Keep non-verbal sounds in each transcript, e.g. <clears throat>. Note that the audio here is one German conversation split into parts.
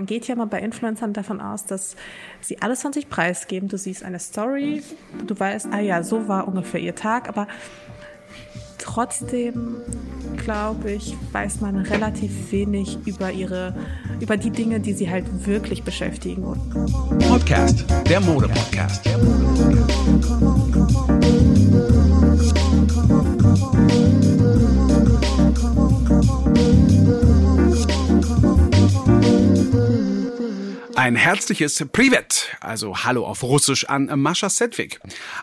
man geht ja mal bei Influencern davon aus, dass sie alles von sich preisgeben. Du siehst eine Story, du weißt, ah ja, so war ungefähr ihr Tag, aber trotzdem glaube ich, weiß man relativ wenig über ihre, über die Dinge, die sie halt wirklich beschäftigen. Podcast, der Mode-Podcast. Der Mode-Podcast. Ein herzliches Privet, also Hallo auf Russisch an Mascha Sedwig,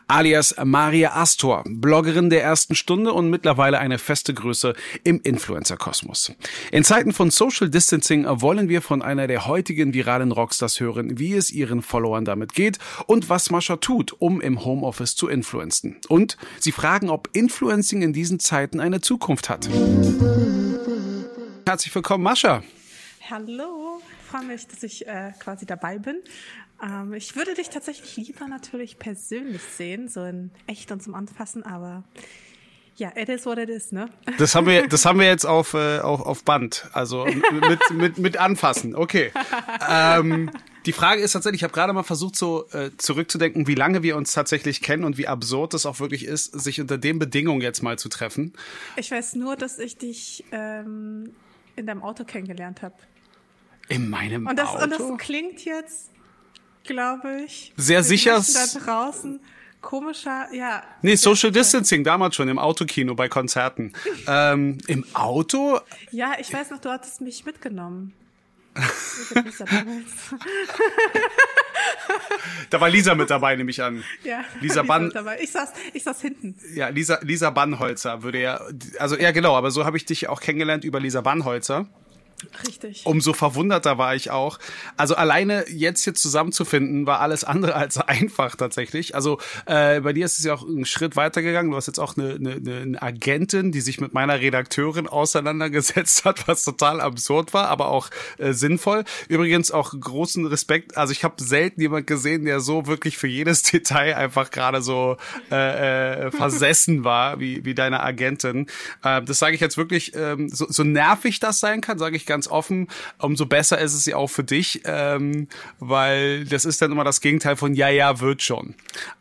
alias Maria Astor, Bloggerin der ersten Stunde und mittlerweile eine feste Größe im Influencer-Kosmos. In Zeiten von Social Distancing wollen wir von einer der heutigen viralen Rockstars hören, wie es ihren Followern damit geht und was Mascha tut, um im Homeoffice zu influenzen. Und sie fragen, ob Influencing in diesen Zeiten eine Zukunft hat. Herzlich willkommen, Mascha. Hallo freue mich, dass ich äh, quasi dabei bin. Ähm, ich würde dich tatsächlich lieber natürlich persönlich sehen, so in echt und zum Anfassen, aber ja, it is what it is, ne? Das haben wir, das haben wir jetzt auf, äh, auf, auf Band, also mit, mit, mit Anfassen. Okay. Ähm, die Frage ist tatsächlich, ich habe gerade mal versucht, so äh, zurückzudenken, wie lange wir uns tatsächlich kennen und wie absurd es auch wirklich ist, sich unter den Bedingungen jetzt mal zu treffen. Ich weiß nur, dass ich dich ähm, in deinem Auto kennengelernt habe. In meinem und das, Auto? Und das klingt jetzt, glaube ich, sehr sicher. Da draußen komischer, ja. Nee, Social Distancing, damals schon im Autokino bei Konzerten. <laughs> ähm, Im Auto? Ja, ich weiß noch, du hattest mich mitgenommen. <laughs> da war Lisa mit dabei, nehme ich an. Ja, Lisa <laughs> Bann. Ich saß, ich saß hinten. Ja, Lisa, Lisa Bannholzer würde ja, also ja genau, aber so habe ich dich auch kennengelernt über Lisa Bannholzer. Richtig. Umso verwunderter war ich auch. Also alleine jetzt hier zusammenzufinden, war alles andere als einfach tatsächlich. Also äh, bei dir ist es ja auch einen Schritt weitergegangen. Du hast jetzt auch eine, eine, eine Agentin, die sich mit meiner Redakteurin auseinandergesetzt hat, was total absurd war, aber auch äh, sinnvoll. Übrigens auch großen Respekt. Also ich habe selten jemand gesehen, der so wirklich für jedes <laughs> Detail einfach gerade so äh, äh, versessen war, wie, wie deine Agentin. Äh, das sage ich jetzt wirklich, ähm, so, so nervig das sein kann, sage ich ganz offen, umso besser ist es ja auch für dich, ähm, weil das ist dann immer das Gegenteil von ja, ja, wird schon.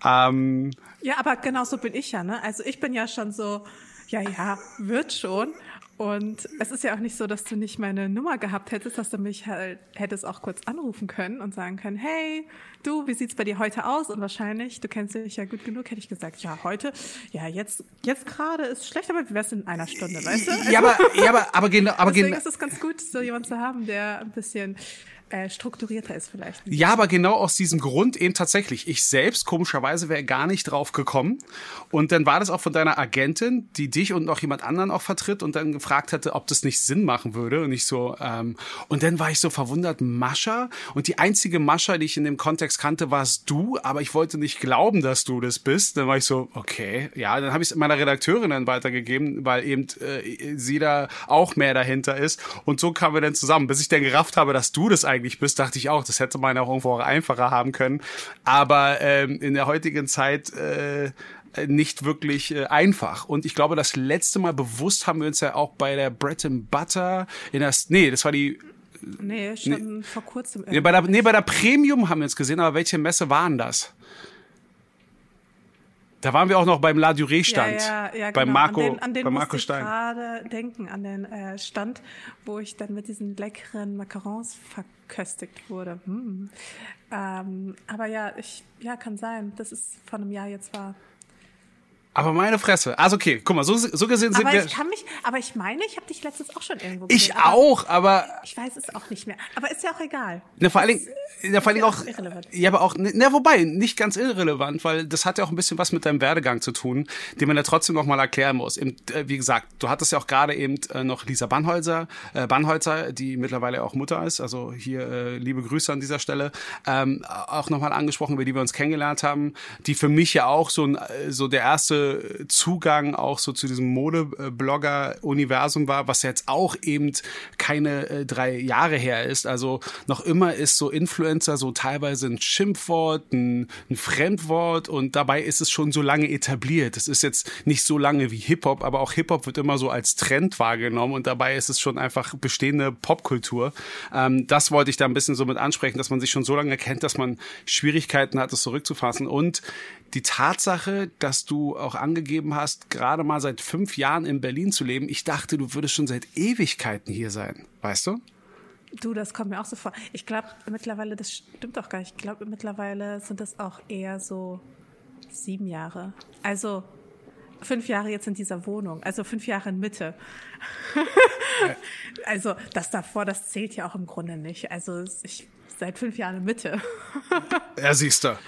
Ähm, ja, aber genau so bin ich ja, ne? Also ich bin ja schon so, ja, ja, wird schon. Und es ist ja auch nicht so, dass du nicht meine Nummer gehabt hättest, dass du mich halt hättest auch kurz anrufen können und sagen können, hey, du, wie sieht's bei dir heute aus? Und wahrscheinlich, du kennst dich ja gut genug, hätte ich gesagt, ja, heute, ja, jetzt, jetzt gerade ist schlecht, aber wie wär's in einer Stunde, weißt du? Also, ja, aber, ja, aber, aber genau, <laughs> aber Deswegen genau. ist es ganz gut, so jemanden zu haben, der ein bisschen äh, strukturierter ist vielleicht. Ja, aber genau aus diesem Grund eben tatsächlich. Ich selbst komischerweise wäre gar nicht drauf gekommen. Und dann war das auch von deiner Agentin, die dich und noch jemand anderen auch vertritt und dann gefragt hatte, ob das nicht Sinn machen würde. Und ich so, ähm, und dann war ich so verwundert, Mascha. Und die einzige Mascha, die ich in dem Kontext kannte, warst du, aber ich wollte nicht glauben, dass du das bist. Dann war ich so, okay, ja, dann habe ich es meiner Redakteurin dann weitergegeben, weil eben äh, sie da auch mehr dahinter ist. Und so kamen wir dann zusammen, bis ich dann gerafft habe, dass du das eigentlich eigentlich bist, dachte ich auch, das hätte man auch irgendwo auch einfacher haben können. Aber ähm, in der heutigen Zeit äh, nicht wirklich äh, einfach. Und ich glaube, das letzte Mal bewusst haben wir uns ja auch bei der Bread and Butter in der, nee, das war die Nee, schon nee, vor kurzem. Nee bei, der, nee, bei der Premium haben wir uns gesehen, aber welche Messe waren das? Da waren wir auch noch beim La Durée Stand. Ja, ja, ja, bei genau. Marco, an den, an den bei Marco Stein. Ich gerade denken an den äh, Stand, wo ich dann mit diesen leckeren Macarons verköstigt wurde. Hm. Ähm, aber ja, ich, ja, kann sein, dass es vor einem Jahr jetzt war. Aber meine Fresse. Also okay, guck mal, so, so gesehen sind aber wir. Ich kann mich, aber ich meine, ich habe dich letztens auch schon irgendwo gesehen. Ich auch, aber. Ich weiß es auch nicht mehr. Aber ist ja auch egal. Na, vor allen Dingen, ja, vor allen Dingen auch. Irrelevant. Ja, aber auch, na, wobei, nicht ganz irrelevant, weil das hat ja auch ein bisschen was mit deinem Werdegang zu tun, den man ja trotzdem noch mal erklären muss. Eben, äh, wie gesagt, du hattest ja auch gerade eben äh, noch Lisa Bannholzer, äh, Bannholzer, die mittlerweile auch Mutter ist. Also hier äh, liebe Grüße an dieser Stelle. Ähm, auch noch mal angesprochen, über die wir uns kennengelernt haben, die für mich ja auch so, ein, so der erste Zugang auch so zu diesem Modeblogger-Universum war, was jetzt auch eben keine äh, drei Jahre her ist. Also noch immer ist so Influencer so teilweise ein Schimpfwort, ein, ein Fremdwort und dabei ist es schon so lange etabliert. Es ist jetzt nicht so lange wie Hip-Hop, aber auch Hip-Hop wird immer so als Trend wahrgenommen und dabei ist es schon einfach bestehende Popkultur. Ähm, das wollte ich da ein bisschen so mit ansprechen, dass man sich schon so lange kennt, dass man Schwierigkeiten hat, es zurückzufassen und die Tatsache, dass du auch angegeben hast, gerade mal seit fünf Jahren in Berlin zu leben. Ich dachte, du würdest schon seit Ewigkeiten hier sein. Weißt du? Du, das kommt mir auch so vor. Ich glaube mittlerweile, das stimmt doch gar nicht. Ich glaube mittlerweile sind das auch eher so sieben Jahre. Also fünf Jahre jetzt in dieser Wohnung, also fünf Jahre in Mitte. <laughs> also das davor, das zählt ja auch im Grunde nicht. Also ich seit fünf Jahren in Mitte. <laughs> ja, siehst du.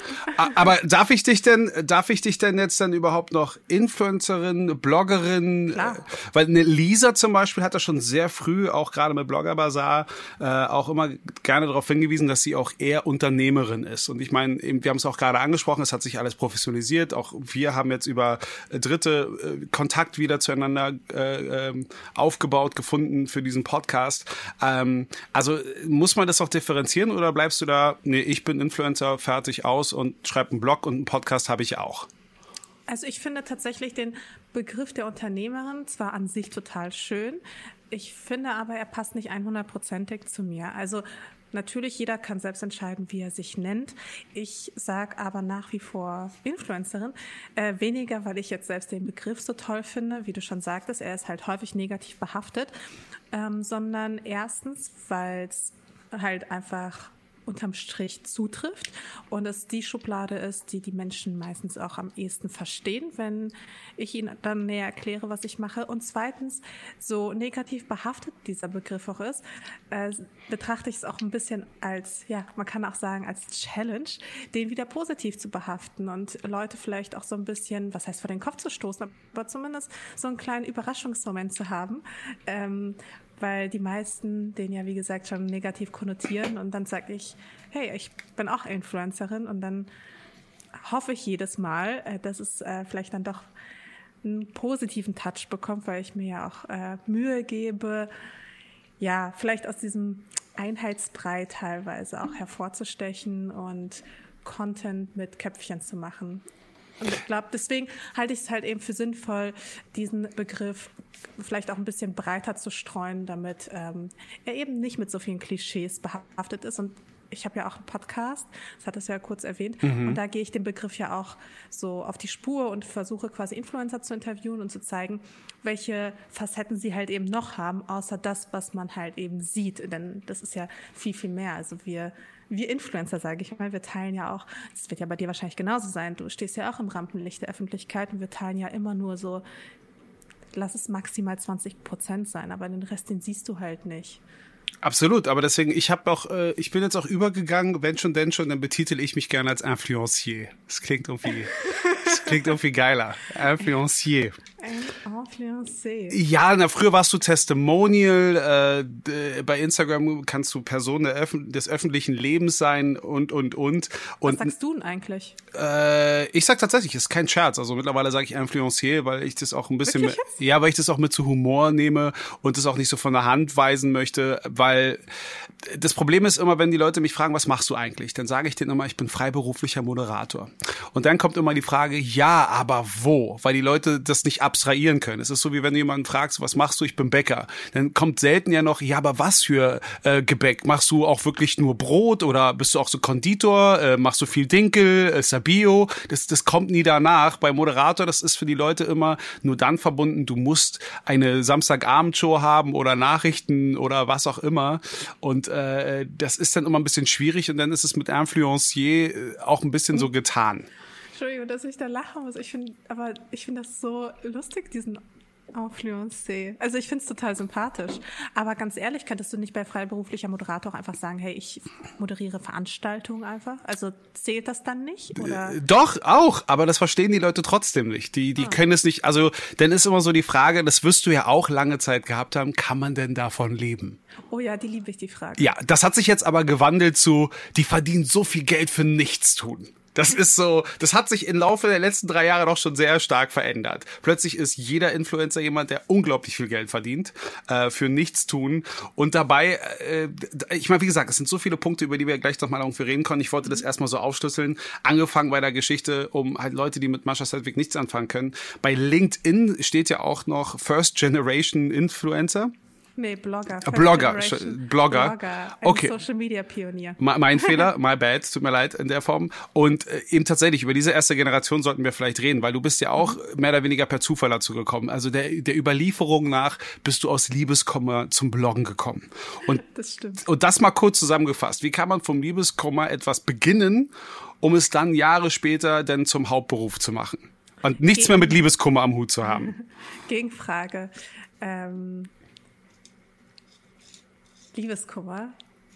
Aber darf ich dich denn, darf ich dich denn jetzt dann überhaupt noch Influencerin, Bloggerin? Klar. Äh, weil eine Lisa zum Beispiel hat da schon sehr früh, auch gerade mit Blogger Bazaar, äh, auch immer gerne darauf hingewiesen, dass sie auch eher Unternehmerin ist. Und ich meine, wir haben es auch gerade angesprochen, es hat sich alles professionalisiert. Auch wir haben jetzt über äh, Dritte äh, Kontakt wieder zueinander äh, äh, aufgebaut, gefunden für diesen Podcast. Ähm, also muss man das auch differenzieren oder bleibst du da, nee, ich bin Influencer, fertig aus und schreibe einen Blog und einen Podcast habe ich auch? Also ich finde tatsächlich den Begriff der Unternehmerin zwar an sich total schön, ich finde aber, er passt nicht 100%ig zu mir. Also Natürlich, jeder kann selbst entscheiden, wie er sich nennt. Ich sage aber nach wie vor Influencerin. Äh, weniger, weil ich jetzt selbst den Begriff so toll finde, wie du schon sagtest, er ist halt häufig negativ behaftet, ähm, sondern erstens, weil es halt einfach unterm Strich zutrifft und es die Schublade ist, die die Menschen meistens auch am ehesten verstehen, wenn ich ihnen dann näher erkläre, was ich mache. Und zweitens, so negativ behaftet dieser Begriff auch ist, äh, betrachte ich es auch ein bisschen als, ja, man kann auch sagen, als Challenge, den wieder positiv zu behaften und Leute vielleicht auch so ein bisschen, was heißt vor den Kopf zu stoßen, aber zumindest so einen kleinen Überraschungsmoment zu haben. Ähm, weil die meisten den ja, wie gesagt, schon negativ konnotieren und dann sage ich, hey, ich bin auch Influencerin und dann hoffe ich jedes Mal, äh, dass es äh, vielleicht dann doch einen positiven Touch bekommt, weil ich mir ja auch äh, Mühe gebe, ja, vielleicht aus diesem Einheitsbrei teilweise auch hervorzustechen und Content mit Köpfchen zu machen. Und ich glaube, deswegen halte ich es halt eben für sinnvoll, diesen Begriff vielleicht auch ein bisschen breiter zu streuen, damit ähm, er eben nicht mit so vielen Klischees behaftet ist. Und ich habe ja auch einen Podcast, das hat es ja kurz erwähnt, mhm. und da gehe ich dem Begriff ja auch so auf die Spur und versuche quasi Influencer zu interviewen und zu zeigen, welche Facetten sie halt eben noch haben, außer das, was man halt eben sieht. Denn das ist ja viel, viel mehr. Also wir wir Influencer, sage ich mal, wir teilen ja auch, das wird ja bei dir wahrscheinlich genauso sein, du stehst ja auch im Rampenlicht der Öffentlichkeit und wir teilen ja immer nur so, lass es maximal 20 Prozent sein, aber den Rest, den siehst du halt nicht. Absolut, aber deswegen, ich habe auch, äh, ich bin jetzt auch übergegangen, wenn schon, denn schon, dann betitel ich mich gerne als Influencier. Das klingt irgendwie, <laughs> das klingt irgendwie geiler. Influencier. Influencier. Ja, na, früher warst du Testimonial, äh, bei Instagram kannst du Person Öf des öffentlichen Lebens sein und, und, und. und Was sagst du denn eigentlich? Äh, ich sag tatsächlich, ist kein Scherz. Also mittlerweile sage ich Influencier, weil ich das auch ein bisschen, mit, ja, weil ich das auch mit zu Humor nehme und das auch nicht so von der Hand weisen möchte, weil das Problem ist immer, wenn die Leute mich fragen, was machst du eigentlich? Dann sage ich denen immer, ich bin freiberuflicher Moderator. Und dann kommt immer die Frage, ja, aber wo? Weil die Leute das nicht abstrahieren können. Es ist so, wie wenn du jemanden fragst, was machst du? Ich bin Bäcker. Dann kommt selten ja noch, ja, aber was für äh, Gebäck? Machst du auch wirklich nur Brot oder bist du auch so Konditor? Äh, machst du viel Dinkel? Äh, Sabio? Das, das kommt nie danach. Bei Moderator, das ist für die Leute immer nur dann verbunden, du musst eine Samstagabendshow haben oder Nachrichten oder was auch immer. Und äh, das ist dann immer ein bisschen schwierig und dann ist es mit Influencier äh, auch ein bisschen so getan. Entschuldigung, dass ich da lachen muss. Ich finde, aber ich finde das so lustig, diesen Influencé. Also ich finde es total sympathisch. Aber ganz ehrlich, könntest du nicht bei freiberuflicher Moderator auch einfach sagen, hey, ich moderiere Veranstaltungen einfach? Also zählt das dann nicht? Oder? Äh, doch, auch, aber das verstehen die Leute trotzdem nicht. Die, die ah. können es nicht, also dann ist immer so die Frage, das wirst du ja auch lange Zeit gehabt haben, kann man denn davon leben? Oh ja, die liebe ich, die Frage. Ja, das hat sich jetzt aber gewandelt zu, die verdienen so viel Geld für nichts tun. Das ist so, das hat sich im Laufe der letzten drei Jahre doch schon sehr stark verändert. Plötzlich ist jeder Influencer jemand, der unglaublich viel Geld verdient äh, für nichts tun und dabei, äh, ich meine, wie gesagt, es sind so viele Punkte, über die wir gleich noch mal irgendwie reden können. Ich wollte das erstmal so aufschlüsseln. Angefangen bei der Geschichte um halt Leute, die mit Mascha Sedgwick nichts anfangen können. Bei LinkedIn steht ja auch noch First Generation Influencer. Nee, Blogger. Blogger, Blogger. Blogger. Okay. Social Media Pionier. Mein <laughs> Fehler, my bad, tut mir leid in der Form. Und äh, eben tatsächlich, über diese erste Generation sollten wir vielleicht reden, weil du bist ja auch mehr oder weniger per Zufall dazu gekommen. Also der, der Überlieferung nach bist du aus Liebeskomma zum Bloggen gekommen. Und, <laughs> das stimmt. Und das mal kurz zusammengefasst. Wie kann man vom Liebeskomma etwas beginnen, um es dann Jahre später dann zum Hauptberuf zu machen? Und nichts Gegen mehr mit Liebeskummer am Hut zu haben. <laughs> Gegenfrage. Ähm Liebeskummer.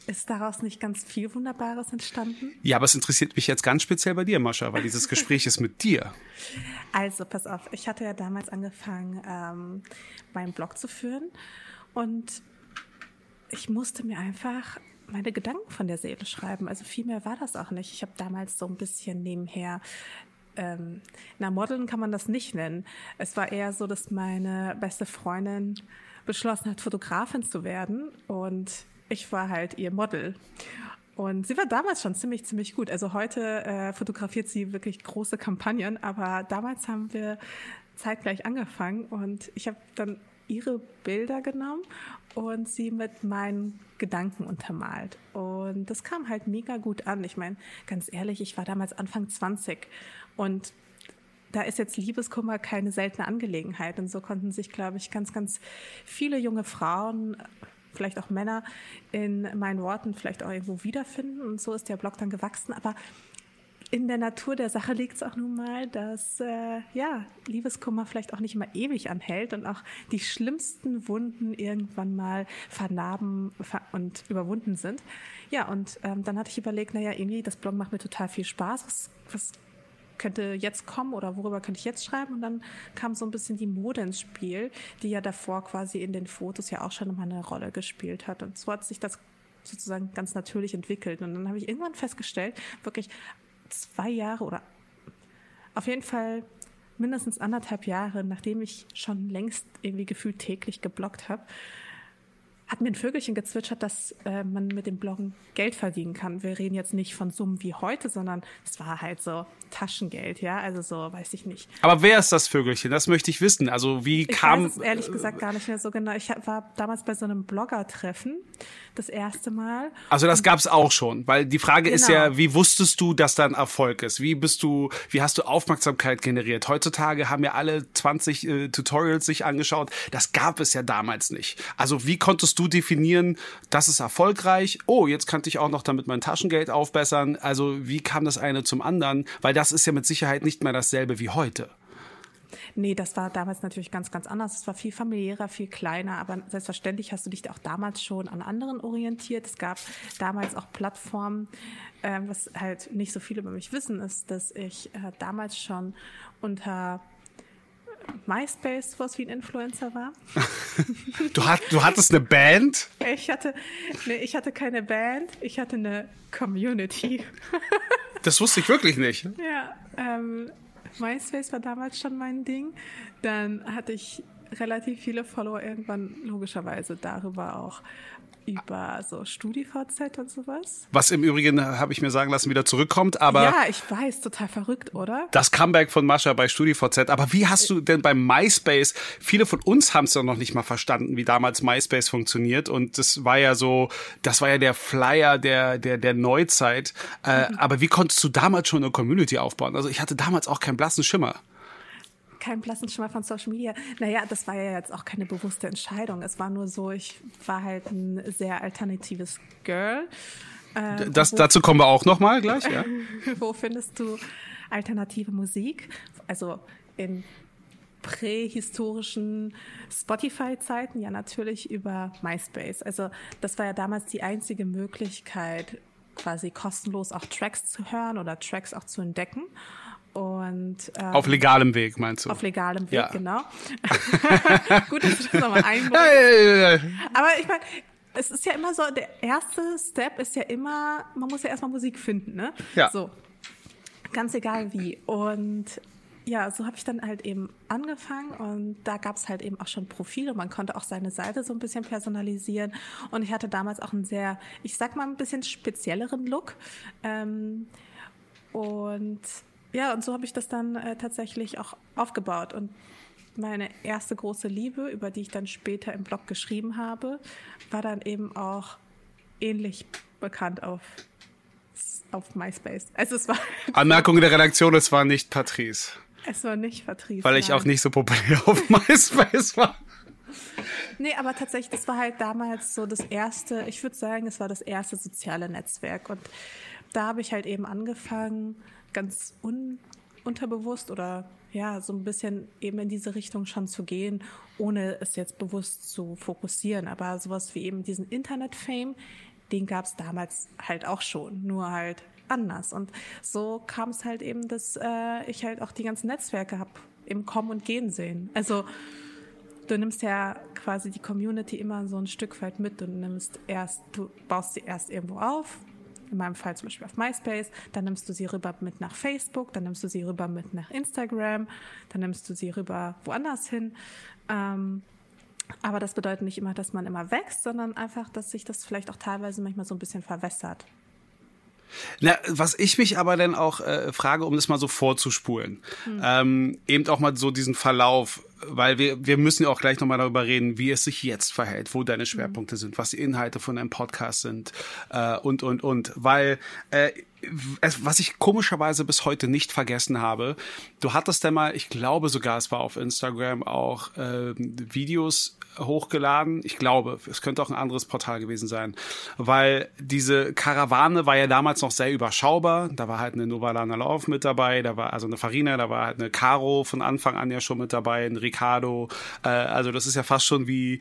Ist daraus nicht ganz viel Wunderbares entstanden? Ja, aber es interessiert mich jetzt ganz speziell bei dir, Mascha, weil dieses Gespräch ist mit dir. <laughs> Also, pass auf, ich hatte ja damals angefangen, ähm, meinen Blog zu führen und ich musste mir einfach meine Gedanken von der Seele schreiben. Also viel mehr war das auch nicht. Ich habe damals so ein bisschen nebenher ähm, na, Modeln kann man das nicht nennen. Es war eher so, dass meine beste Freundin beschlossen hat, Fotografin zu werden. Und ich war halt ihr Model. Und sie war damals schon ziemlich, ziemlich gut. Also heute äh, fotografiert sie wirklich große Kampagnen, aber damals haben wir zeitgleich angefangen und ich habe dann ihre Bilder genommen und sie mit meinen Gedanken untermalt. Und das kam halt mega gut an. Ich meine, ganz ehrlich, ich war damals Anfang 20 und da ist jetzt Liebeskummer keine seltene Angelegenheit. Und so konnten sich, glaube ich, ganz, ganz viele junge Frauen, vielleicht auch Männer, in meinen Worten vielleicht auch irgendwo wiederfinden. Und so ist der Blog dann gewachsen. Aber in der Natur der Sache liegt es auch nun mal, dass äh, ja Liebeskummer vielleicht auch nicht immer ewig anhält und auch die schlimmsten Wunden irgendwann mal vernarben und überwunden sind. Ja, und ähm, dann hatte ich überlegt, naja, irgendwie das Blog macht mir total viel Spaß. Was, was könnte jetzt kommen oder worüber könnte ich jetzt schreiben? Und dann kam so ein bisschen die Mode ins Spiel, die ja davor quasi in den Fotos ja auch schon immer eine Rolle gespielt hat. Und so hat sich das sozusagen ganz natürlich entwickelt. Und dann habe ich irgendwann festgestellt, wirklich zwei Jahre oder auf jeden Fall mindestens anderthalb Jahre, nachdem ich schon längst irgendwie gefühlt täglich geblockt habe, hat mir ein Vögelchen gezwitschert, dass äh, man mit dem Bloggen Geld verdienen kann. Wir reden jetzt nicht von Summen wie heute, sondern es war halt so Taschengeld, ja, also so, weiß ich nicht. Aber wer ist das Vögelchen? Das möchte ich wissen. Also wie ich kam? Ich weiß es ehrlich gesagt gar nicht mehr so genau. Ich war damals bei so einem Blogger-Treffen das erste Mal. Also das gab es auch schon, weil die Frage genau. ist ja, genau. wie wusstest du, dass da ein Erfolg ist? Wie bist du, wie hast du Aufmerksamkeit generiert? Heutzutage haben ja alle 20 äh, Tutorials sich angeschaut. Das gab es ja damals nicht. Also wie konntest du du definieren, das ist erfolgreich. Oh, jetzt kann ich auch noch damit mein Taschengeld aufbessern. Also wie kam das eine zum anderen? Weil das ist ja mit Sicherheit nicht mehr dasselbe wie heute. Nee, das war damals natürlich ganz, ganz anders. Es war viel familiärer, viel kleiner, aber selbstverständlich hast du dich auch damals schon an anderen orientiert. Es gab damals auch Plattformen, äh, was halt nicht so viele über mich wissen, ist, dass ich äh, damals schon unter MySpace was wie ein Influencer war. du, hat, du hattest eine Band? Ich hatte, nee, ich hatte keine Band, ich hatte eine Community. das wusste ich wirklich nicht. Ja, ähm, MySpace war damals schon mein Ding. Dann hatte ich relativ viele Follower irgendwann logischerweise darüber auch über so StudiVZ und sowas. Was im Übrigen, habe ich mir sagen lassen, wieder zurückkommt, aber. Ja, ich weiß, total verrückt, oder? Das Comeback von Mascha bei StudiVZ. Aber wie hast du denn beim MySpace, viele von uns haben es ja noch nicht mal verstanden, wie damals MySpace funktioniert. Und das war ja so, das war ja der Flyer der, der, der Neuzeit. Äh, mhm. Aber wie konntest du damals schon eine Community aufbauen? Also ich hatte damals auch keinen blassen Schimmer keinen blassen Schimmer von Social Media. Naja, das war ja jetzt auch keine bewusste Entscheidung. Es war nur so, ich war halt ein sehr alternatives Girl. Äh, das, wo, dazu kommen wir auch nochmal gleich, ja. <laughs> wo findest du alternative Musik? Also in prähistorischen Spotify-Zeiten ja natürlich über MySpace. Also das war ja damals die einzige Möglichkeit, quasi kostenlos auch Tracks zu hören oder Tracks auch zu entdecken. Und, ähm, auf legalem Weg, meinst du? Auf legalem Weg, ja. genau. <laughs> <laughs> Gut, dass du das nochmal einbringst. Aber ich meine, es ist ja immer so, der erste Step ist ja immer, man muss ja erstmal Musik finden, ne? Ja. So. Ganz egal wie. Und ja, so habe ich dann halt eben angefangen und da gab es halt eben auch schon Profile. Man konnte auch seine Seite so ein bisschen personalisieren und ich hatte damals auch einen sehr, ich sag mal, ein bisschen spezielleren Look. Ähm, und ja, und so habe ich das dann äh, tatsächlich auch aufgebaut und meine erste große Liebe, über die ich dann später im Blog geschrieben habe, war dann eben auch ähnlich bekannt auf auf MySpace. Also es war <laughs> Anmerkung der Redaktion, es war nicht Patrice. Es war nicht Patrice. Weil ich nein. auch nicht so populär auf <laughs> MySpace war. Nee, aber tatsächlich, das war halt damals so das erste, ich würde sagen, es war das erste soziale Netzwerk. Und da habe ich halt eben angefangen, ganz un unterbewusst oder ja, so ein bisschen eben in diese Richtung schon zu gehen, ohne es jetzt bewusst zu fokussieren. Aber sowas wie eben diesen Internet-Fame, den gab es damals halt auch schon, nur halt anders. Und so kam es halt eben, dass äh, ich halt auch die ganzen Netzwerke habe im Kommen und Gehen sehen. Also du nimmst ja quasi die Community immer so ein Stück weit mit. Du nimmst erst, du baust sie erst irgendwo auf. In meinem Fall zum Beispiel auf MySpace, dann nimmst du sie rüber mit nach Facebook, dann nimmst du sie rüber mit nach Instagram, dann nimmst du sie rüber woanders hin. Ähm, aber das bedeutet nicht immer, dass man immer wächst, sondern einfach, dass sich das vielleicht auch teilweise manchmal so ein bisschen verwässert. Na, was ich mich aber dann auch äh, frage, um das mal so vorzuspulen, hm. ähm, eben auch mal so diesen Verlauf, weil wir, wir müssen ja auch gleich nochmal darüber reden, wie es sich jetzt verhält, wo deine Schwerpunkte mhm. sind, was die Inhalte von deinem Podcast sind äh, und, und, und. Weil äh, was ich komischerweise bis heute nicht vergessen habe, du hattest ja mal, ich glaube sogar, es war auf Instagram auch äh, Videos hochgeladen. Ich glaube, es könnte auch ein anderes Portal gewesen sein, weil diese Karawane war ja damals noch sehr überschaubar. Da war halt eine Novalana Lauf mit dabei, da war also eine Farina, da war halt eine Caro von Anfang an ja schon mit dabei, ein Ricardo. Äh, also das ist ja fast schon wie,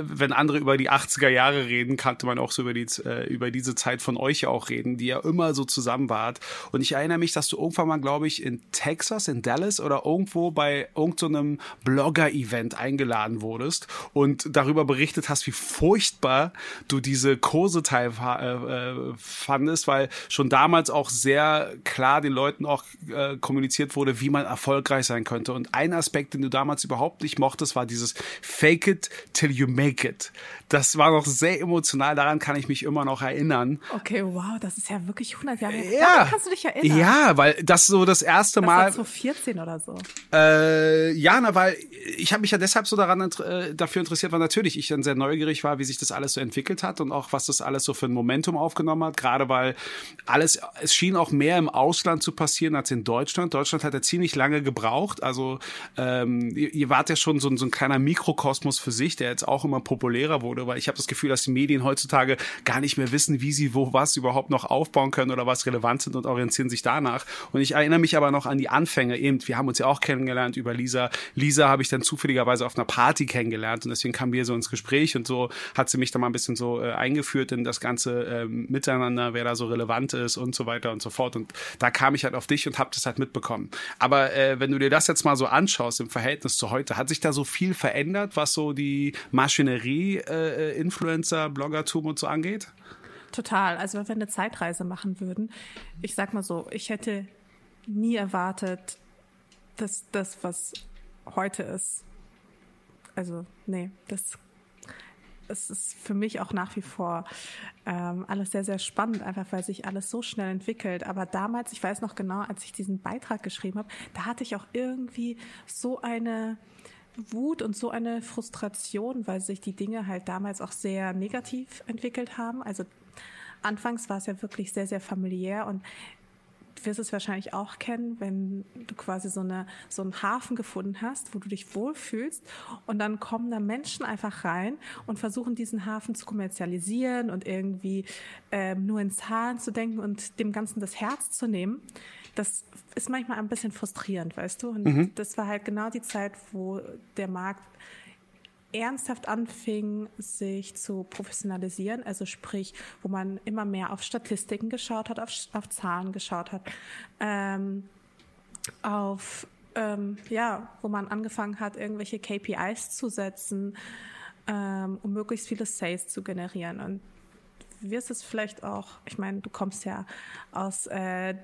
wenn andere über die 80er Jahre reden, kannte man auch so über die äh, über diese Zeit von euch auch reden, die ja immer so zusammen wart. Und ich erinnere mich, dass du irgendwann mal, glaube ich, in Texas, in Dallas oder irgendwo bei irgendeinem so Blogger-Event eingeladen wurdest und darüber berichtet hast, wie furchtbar du diese Kurse teil äh, äh, fandest, weil schon damals auch sehr klar den Leuten auch äh, kommuniziert wurde, wie man erfolgreich sein könnte. Und ein Aspekt, den du damals überhaupt nicht mochtest, war dieses Fake it till you make it. Das war noch sehr emotional, daran kann ich mich immer noch erinnern. Okay, wow, das ist ja wirklich 100 Jahre her. Ja, Daran kannst du dich erinnern. Ja, weil das so das erste das Mal. Das war 2014 oder so. Äh, ja, na, weil ich habe mich ja deshalb so daran äh, dafür interessiert, weil natürlich ich dann sehr neugierig war, wie sich das alles so entwickelt hat und auch was das alles so für ein Momentum aufgenommen hat. Gerade weil alles, es schien auch mehr im Ausland zu passieren als in Deutschland. Deutschland hat ja ziemlich lange gebraucht. Also ähm, ihr, ihr wart ja schon so, so ein kleiner Mikrokosmos für sich, der jetzt auch immer populärer wurde, weil ich habe das Gefühl, dass die Medien heutzutage gar nicht mehr wissen, wie sie wo was überhaupt noch aufbauen können oder was relevant sind und orientieren sich danach. Und ich erinnere mich aber noch an die Anfänge eben. Wir haben uns ja auch kennengelernt über Lisa. Lisa habe ich dann zufälligerweise auf einer Party kennengelernt und deswegen kamen wir so ins Gespräch und so hat sie mich dann mal ein bisschen so äh, eingeführt in das ganze äh, Miteinander, wer da so relevant ist und so weiter und so fort. Und da kam ich halt auf dich und habe das halt mitbekommen. Aber äh, wenn du dir das jetzt mal so anschaust im Verhältnis zu heute, hat sich da so viel verändert, was so die Maschinerie, äh, Influencer, Bloggertum und so angeht? Total. Also wenn wir eine Zeitreise machen würden, ich sag mal so, ich hätte nie erwartet, dass das, was heute ist, also nee, das es ist für mich auch nach wie vor ähm, alles sehr, sehr spannend, einfach weil sich alles so schnell entwickelt. Aber damals, ich weiß noch genau, als ich diesen Beitrag geschrieben habe, da hatte ich auch irgendwie so eine Wut und so eine Frustration, weil sich die Dinge halt damals auch sehr negativ entwickelt haben. Also anfangs war es ja wirklich sehr, sehr familiär und du wirst es wahrscheinlich auch kennen, wenn du quasi so, eine, so einen Hafen gefunden hast, wo du dich wohlfühlst und dann kommen da Menschen einfach rein und versuchen diesen Hafen zu kommerzialisieren und irgendwie ähm, nur in Zahlen zu denken und dem Ganzen das Herz zu nehmen. Das ist manchmal ein bisschen frustrierend, weißt du? Und mhm. das war halt genau die Zeit, wo der Markt ernsthaft anfing, sich zu professionalisieren, also sprich, wo man immer mehr auf Statistiken geschaut hat, auf, auf Zahlen geschaut hat, ähm, auf ähm, ja, wo man angefangen hat, irgendwelche KPIs zu setzen, ähm, um möglichst viele Sales zu generieren. Und wirst es vielleicht auch, ich meine, du kommst ja aus äh,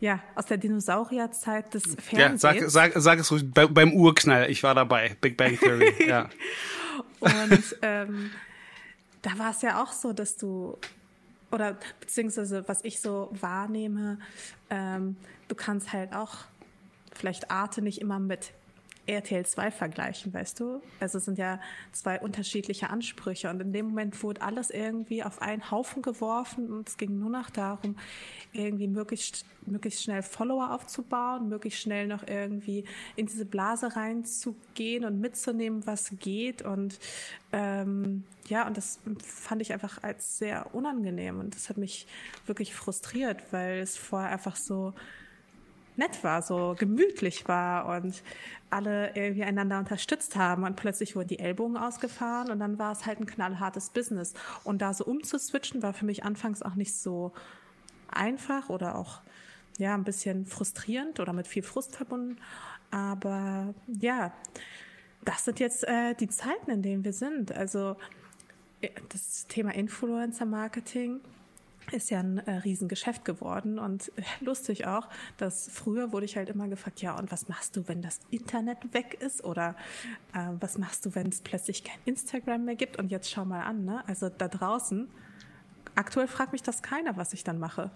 ja, aus der Dinosaurierzeit des Fernsehens. Ja, sag, sag, sag es ruhig, Be beim Urknall, ich war dabei, Big Bang Theory, <laughs> ja. Und ähm, da war es ja auch so, dass du, oder beziehungsweise was ich so wahrnehme, ähm, du kannst halt auch vielleicht Arte nicht immer mit RTL 2 vergleichen, weißt du? Also es sind ja zwei unterschiedliche Ansprüche. Und in dem Moment wurde alles irgendwie auf einen Haufen geworfen und es ging nur noch darum, irgendwie möglichst, möglichst schnell Follower aufzubauen, möglichst schnell noch irgendwie in diese Blase reinzugehen und mitzunehmen, was geht. Und ähm, ja, und das fand ich einfach als sehr unangenehm. Und das hat mich wirklich frustriert, weil es vorher einfach so nett war, so gemütlich war und alle irgendwie einander unterstützt haben und plötzlich wurden die Ellbogen ausgefahren und dann war es halt ein knallhartes Business. Und da so umzuswitchen war für mich anfangs auch nicht so einfach oder auch ja ein bisschen frustrierend oder mit viel Frust verbunden. Aber ja, das sind jetzt äh, die Zeiten, in denen wir sind. Also äh, das Thema Influencer-Marketing ist ja ein äh, Riesengeschäft geworden und äh, lustig auch, dass früher wurde ich halt immer gefragt, ja, und was machst du, wenn das Internet weg ist oder äh, was machst du, wenn es plötzlich kein Instagram mehr gibt und jetzt schau mal an, ne? Also da draußen, aktuell fragt mich das keiner, was ich dann mache.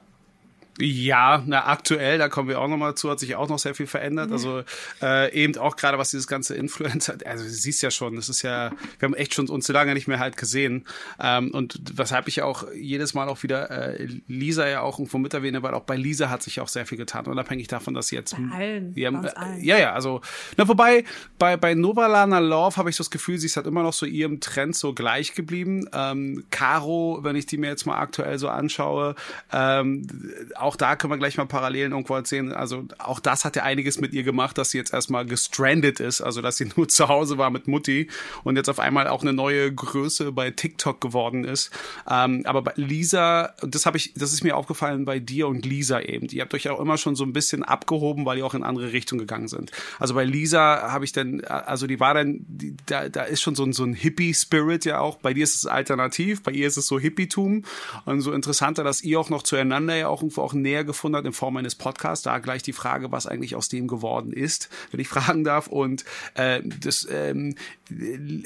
Ja, na aktuell, da kommen wir auch nochmal zu, hat sich auch noch sehr viel verändert. Ja. Also äh, eben auch gerade was dieses ganze Influencer, also du siehst ja schon, das ist ja, wir haben echt schon uns so lange nicht mehr halt gesehen. Ähm, und weshalb ich auch jedes Mal auch wieder äh, Lisa ja auch irgendwo mit erwähne, weil auch bei Lisa hat sich auch sehr viel getan, unabhängig davon, dass sie jetzt. Bei allen, ja, äh, ja, ja, also, na, wobei bei, bei Novalana Love habe ich so das Gefühl, sie ist halt immer noch so ihrem Trend so gleich geblieben. Ähm, Caro, wenn ich die mir jetzt mal aktuell so anschaue, ähm, auch da können wir gleich mal Parallelen irgendwo erzählen. Also auch das hat ja einiges mit ihr gemacht, dass sie jetzt erstmal gestrandet ist, also dass sie <laughs> nur zu Hause war mit Mutti und jetzt auf einmal auch eine neue Größe bei TikTok geworden ist. Ähm, aber bei Lisa, das habe ich, das ist mir aufgefallen bei dir und Lisa eben. Die habt euch auch immer schon so ein bisschen abgehoben, weil ihr auch in andere Richtungen gegangen sind. Also bei Lisa habe ich dann, also die war dann, die, da, da ist schon so ein, so ein Hippie-Spirit ja auch. Bei dir ist es alternativ, bei ihr ist es so Hippietum und so interessanter, dass ihr auch noch zueinander ja auch irgendwo auch näher gefunden hat in Form eines Podcasts. Da gleich die Frage, was eigentlich aus dem geworden ist, wenn ich <laughs> fragen darf. Und äh, das, ähm,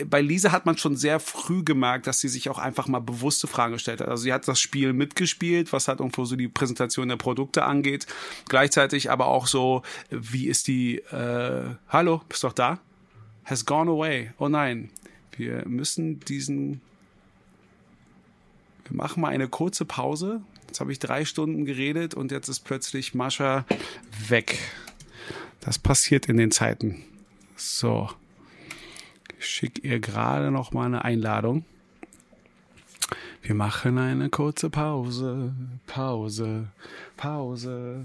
bei Lisa hat man schon sehr früh gemerkt, dass sie sich auch einfach mal bewusste Fragen gestellt hat. Also sie hat das Spiel mitgespielt, was halt irgendwo so die Präsentation der Produkte angeht. Gleichzeitig aber auch so, wie ist die, äh, hallo, bist doch da? Has gone away. Oh nein. Wir müssen diesen wir machen mal eine kurze Pause. Jetzt habe ich drei Stunden geredet und jetzt ist plötzlich Mascha weg. Das passiert in den Zeiten. So. Ich schicke ihr gerade noch mal eine Einladung. Wir machen eine kurze Pause. Pause. Pause.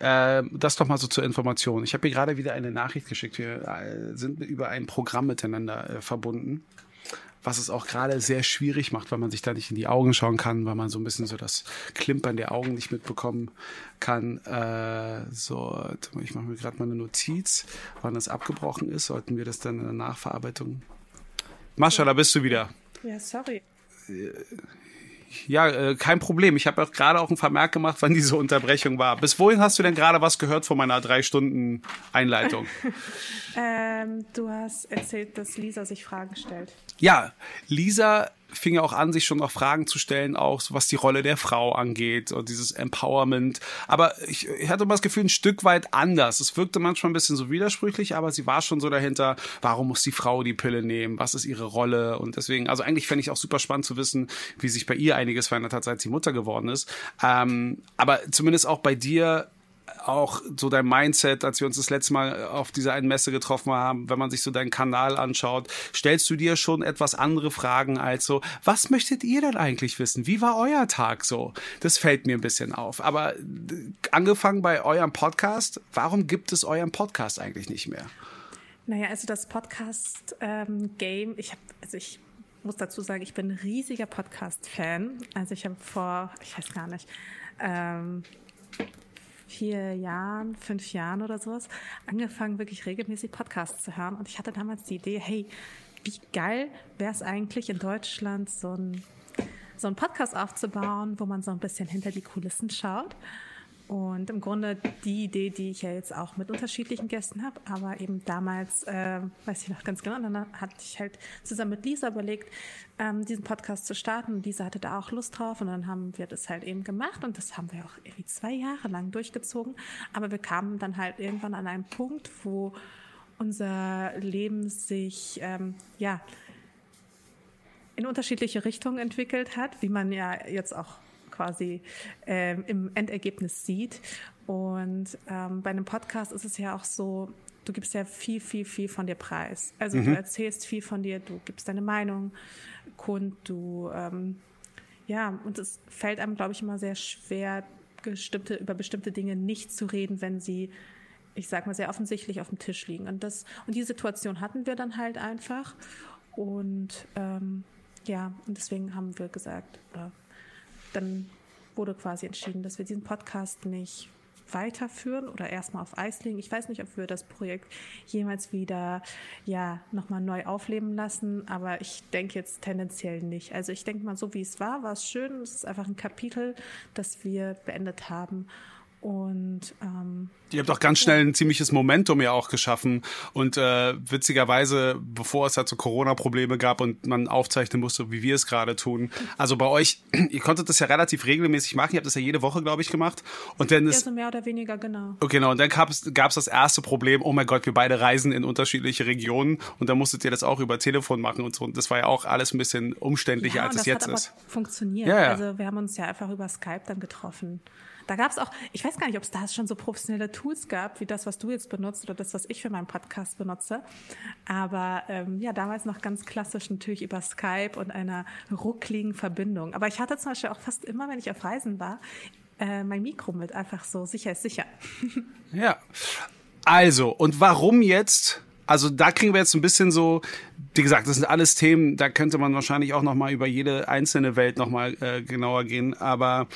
Äh, das doch mal so zur Information. Ich habe hier gerade wieder eine Nachricht geschickt. Wir äh, sind über ein Programm miteinander äh, verbunden was es auch gerade sehr schwierig macht, weil man sich da nicht in die Augen schauen kann, weil man so ein bisschen so das Klimpern der Augen nicht mitbekommen kann. Äh, so, ich mache mir gerade mal eine Notiz, wann das abgebrochen ist. Sollten wir das dann in der Nachverarbeitung. Mascha, da bist du wieder. Ja, sorry. Ja, äh, kein Problem. Ich habe auch gerade auch einen Vermerk gemacht, wann diese Unterbrechung war. Bis wohin hast du denn gerade was gehört von meiner drei Stunden Einleitung? <laughs> ähm, du hast erzählt, dass Lisa sich Fragen stellt. Ja, Lisa fing ja auch an, sich schon noch Fragen zu stellen, auch was die Rolle der Frau angeht und dieses Empowerment. Aber ich, ich hatte immer das Gefühl, ein Stück weit anders. Es wirkte manchmal ein bisschen so widersprüchlich, aber sie war schon so dahinter, warum muss die Frau die Pille nehmen? Was ist ihre Rolle? Und deswegen, also eigentlich fände ich auch super spannend zu wissen, wie sich bei ihr einiges verändert hat, seit sie Mutter geworden ist. Ähm, aber zumindest auch bei dir auch so dein Mindset, als wir uns das letzte Mal auf dieser einen Messe getroffen haben, wenn man sich so deinen Kanal anschaut, stellst du dir schon etwas andere Fragen als so, was möchtet ihr denn eigentlich wissen? Wie war euer Tag so? Das fällt mir ein bisschen auf. Aber angefangen bei eurem Podcast, warum gibt es euren Podcast eigentlich nicht mehr? Naja, also das Podcast-Game, ähm, ich habe, also ich muss dazu sagen, ich bin ein riesiger Podcast-Fan. Also ich habe vor, ich weiß gar nicht, ähm, vier Jahren, fünf Jahren oder sowas, angefangen, wirklich regelmäßig Podcasts zu hören. Und ich hatte damals die Idee, hey, wie geil wäre es eigentlich in Deutschland, so ein, so ein Podcast aufzubauen, wo man so ein bisschen hinter die Kulissen schaut. Und im Grunde die Idee, die ich ja jetzt auch mit unterschiedlichen Gästen habe, aber eben damals, äh, weiß ich noch ganz genau, dann hatte ich halt zusammen mit Lisa überlegt, ähm, diesen Podcast zu starten. Lisa hatte da auch Lust drauf und dann haben wir das halt eben gemacht und das haben wir auch irgendwie zwei Jahre lang durchgezogen. Aber wir kamen dann halt irgendwann an einen Punkt, wo unser Leben sich, ähm, ja, in unterschiedliche Richtungen entwickelt hat, wie man ja jetzt auch quasi ähm, im Endergebnis sieht. Und ähm, bei einem Podcast ist es ja auch so, du gibst ja viel, viel, viel von dir preis. Also mhm. du erzählst viel von dir, du gibst deine Meinung kund, du ähm, ja, und es fällt einem, glaube ich, immer sehr schwer, bestimmte, über bestimmte Dinge nicht zu reden, wenn sie, ich sag mal, sehr offensichtlich auf dem Tisch liegen. Und das, und die Situation hatten wir dann halt einfach. Und ähm, ja, und deswegen haben wir gesagt, oder dann wurde quasi entschieden, dass wir diesen Podcast nicht weiterführen oder erstmal auf Eis legen. Ich weiß nicht, ob wir das Projekt jemals wieder ja nochmal neu aufleben lassen, aber ich denke jetzt tendenziell nicht. Also ich denke mal, so wie es war, war es schön. Es ist einfach ein Kapitel, das wir beendet haben. Und ähm, ihr habt auch ganz schnell ein ziemliches Momentum ja auch geschaffen. Und äh, witzigerweise, bevor es halt so Corona-Probleme gab und man aufzeichnen musste, wie wir es gerade tun. Also bei euch, <clears throat> ihr konntet das ja relativ regelmäßig machen. Ihr habt das ja jede Woche, glaube ich, gemacht. Und dann ist ja, so mehr oder weniger genau. Okay, genau. Und dann gab es gab es das erste Problem. Oh mein Gott, wir beide reisen in unterschiedliche Regionen und dann musstet ihr das auch über Telefon machen und so. Und das war ja auch alles ein bisschen umständlicher, ja, als es jetzt ist. Funktioniert. Ja, ja. Also wir haben uns ja einfach über Skype dann getroffen. Da gab es auch, ich weiß gar nicht, ob es da schon so professionelle Tools gab, wie das, was du jetzt benutzt oder das, was ich für meinen Podcast benutze. Aber ähm, ja, damals noch ganz klassisch natürlich über Skype und einer ruckligen Verbindung. Aber ich hatte zum Beispiel auch fast immer, wenn ich auf Reisen war, äh, mein Mikro mit, einfach so sicher ist sicher. <laughs> ja. Also, und warum jetzt also da kriegen wir jetzt ein bisschen so, wie gesagt, das sind alles Themen, da könnte man wahrscheinlich auch noch mal über jede einzelne Welt noch mal äh, genauer gehen. Aber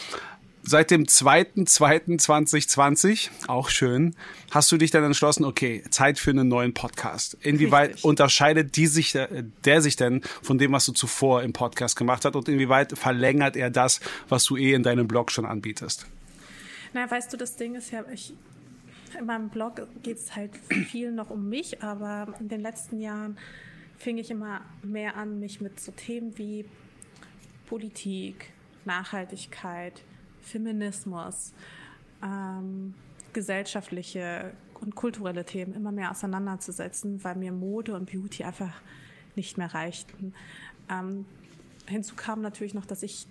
seit dem 2.2.2020, auch schön, hast du dich dann entschlossen, okay, Zeit für einen neuen Podcast. Inwieweit Richtig. unterscheidet die sich, der sich denn von dem, was du zuvor im Podcast gemacht hast und inwieweit verlängert er das, was du eh in deinem Blog schon anbietest? Na, weißt du, das Ding ist ja, ich, in meinem Blog geht es halt viel noch um mich, aber in den letzten Jahren fing ich immer mehr an, mich mit so Themen wie Politik, Nachhaltigkeit, Feminismus, ähm, gesellschaftliche und kulturelle Themen immer mehr auseinanderzusetzen, weil mir Mode und Beauty einfach nicht mehr reichten. Ähm, hinzu kam natürlich noch, dass ich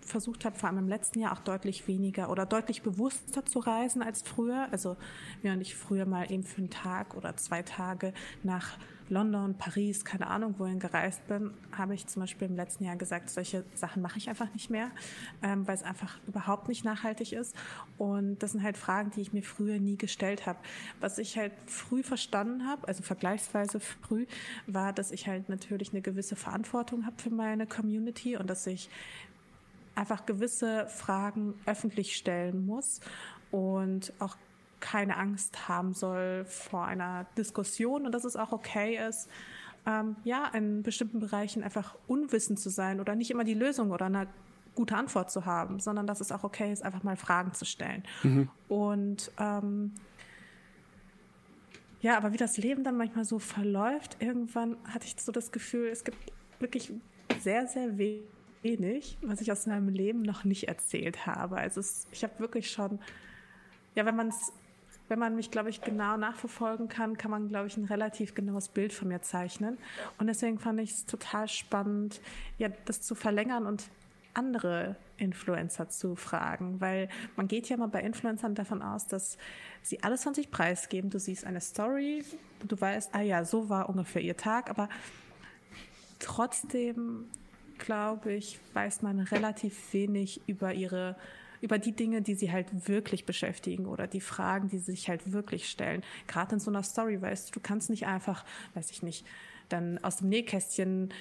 versucht habe, vor allem im letzten Jahr auch deutlich weniger oder deutlich bewusster zu reisen als früher. Also während ich früher mal eben für einen Tag oder zwei Tage nach London, Paris, keine Ahnung wohin gereist bin, habe ich zum Beispiel im letzten Jahr gesagt, solche Sachen mache ich einfach nicht mehr, ähm, weil es einfach überhaupt nicht nachhaltig ist. Und das sind halt Fragen, die ich mir früher nie gestellt habe. Was ich halt früh verstanden habe, also vergleichsweise früh, war, dass ich halt natürlich eine gewisse Verantwortung habe für meine Community und dass ich einfach gewisse Fragen öffentlich stellen muss und auch keine Angst haben soll vor einer Diskussion und dass es auch okay ist, ähm, ja, in bestimmten Bereichen einfach unwissend zu sein oder nicht immer die Lösung oder eine gute Antwort zu haben, sondern dass es auch okay ist, einfach mal Fragen zu stellen. Mhm. Und ähm, ja, aber wie das Leben dann manchmal so verläuft, irgendwann hatte ich so das Gefühl, es gibt wirklich sehr, sehr wenig, was ich aus meinem Leben noch nicht erzählt habe. Also es, ich habe wirklich schon, ja, wenn man es wenn man mich, glaube ich, genau nachverfolgen kann, kann man, glaube ich, ein relativ genaues Bild von mir zeichnen. Und deswegen fand ich es total spannend, ja, das zu verlängern und andere Influencer zu fragen, weil man geht ja mal bei Influencern davon aus, dass sie alles von sich preisgeben. Du siehst eine Story, du weißt, ah ja, so war ungefähr ihr Tag, aber trotzdem glaube ich, weiß man relativ wenig über ihre über die Dinge, die sie halt wirklich beschäftigen oder die Fragen, die sie sich halt wirklich stellen. Gerade in so einer Story, weißt du, du kannst nicht einfach, weiß ich nicht, dann aus dem Nähkästchen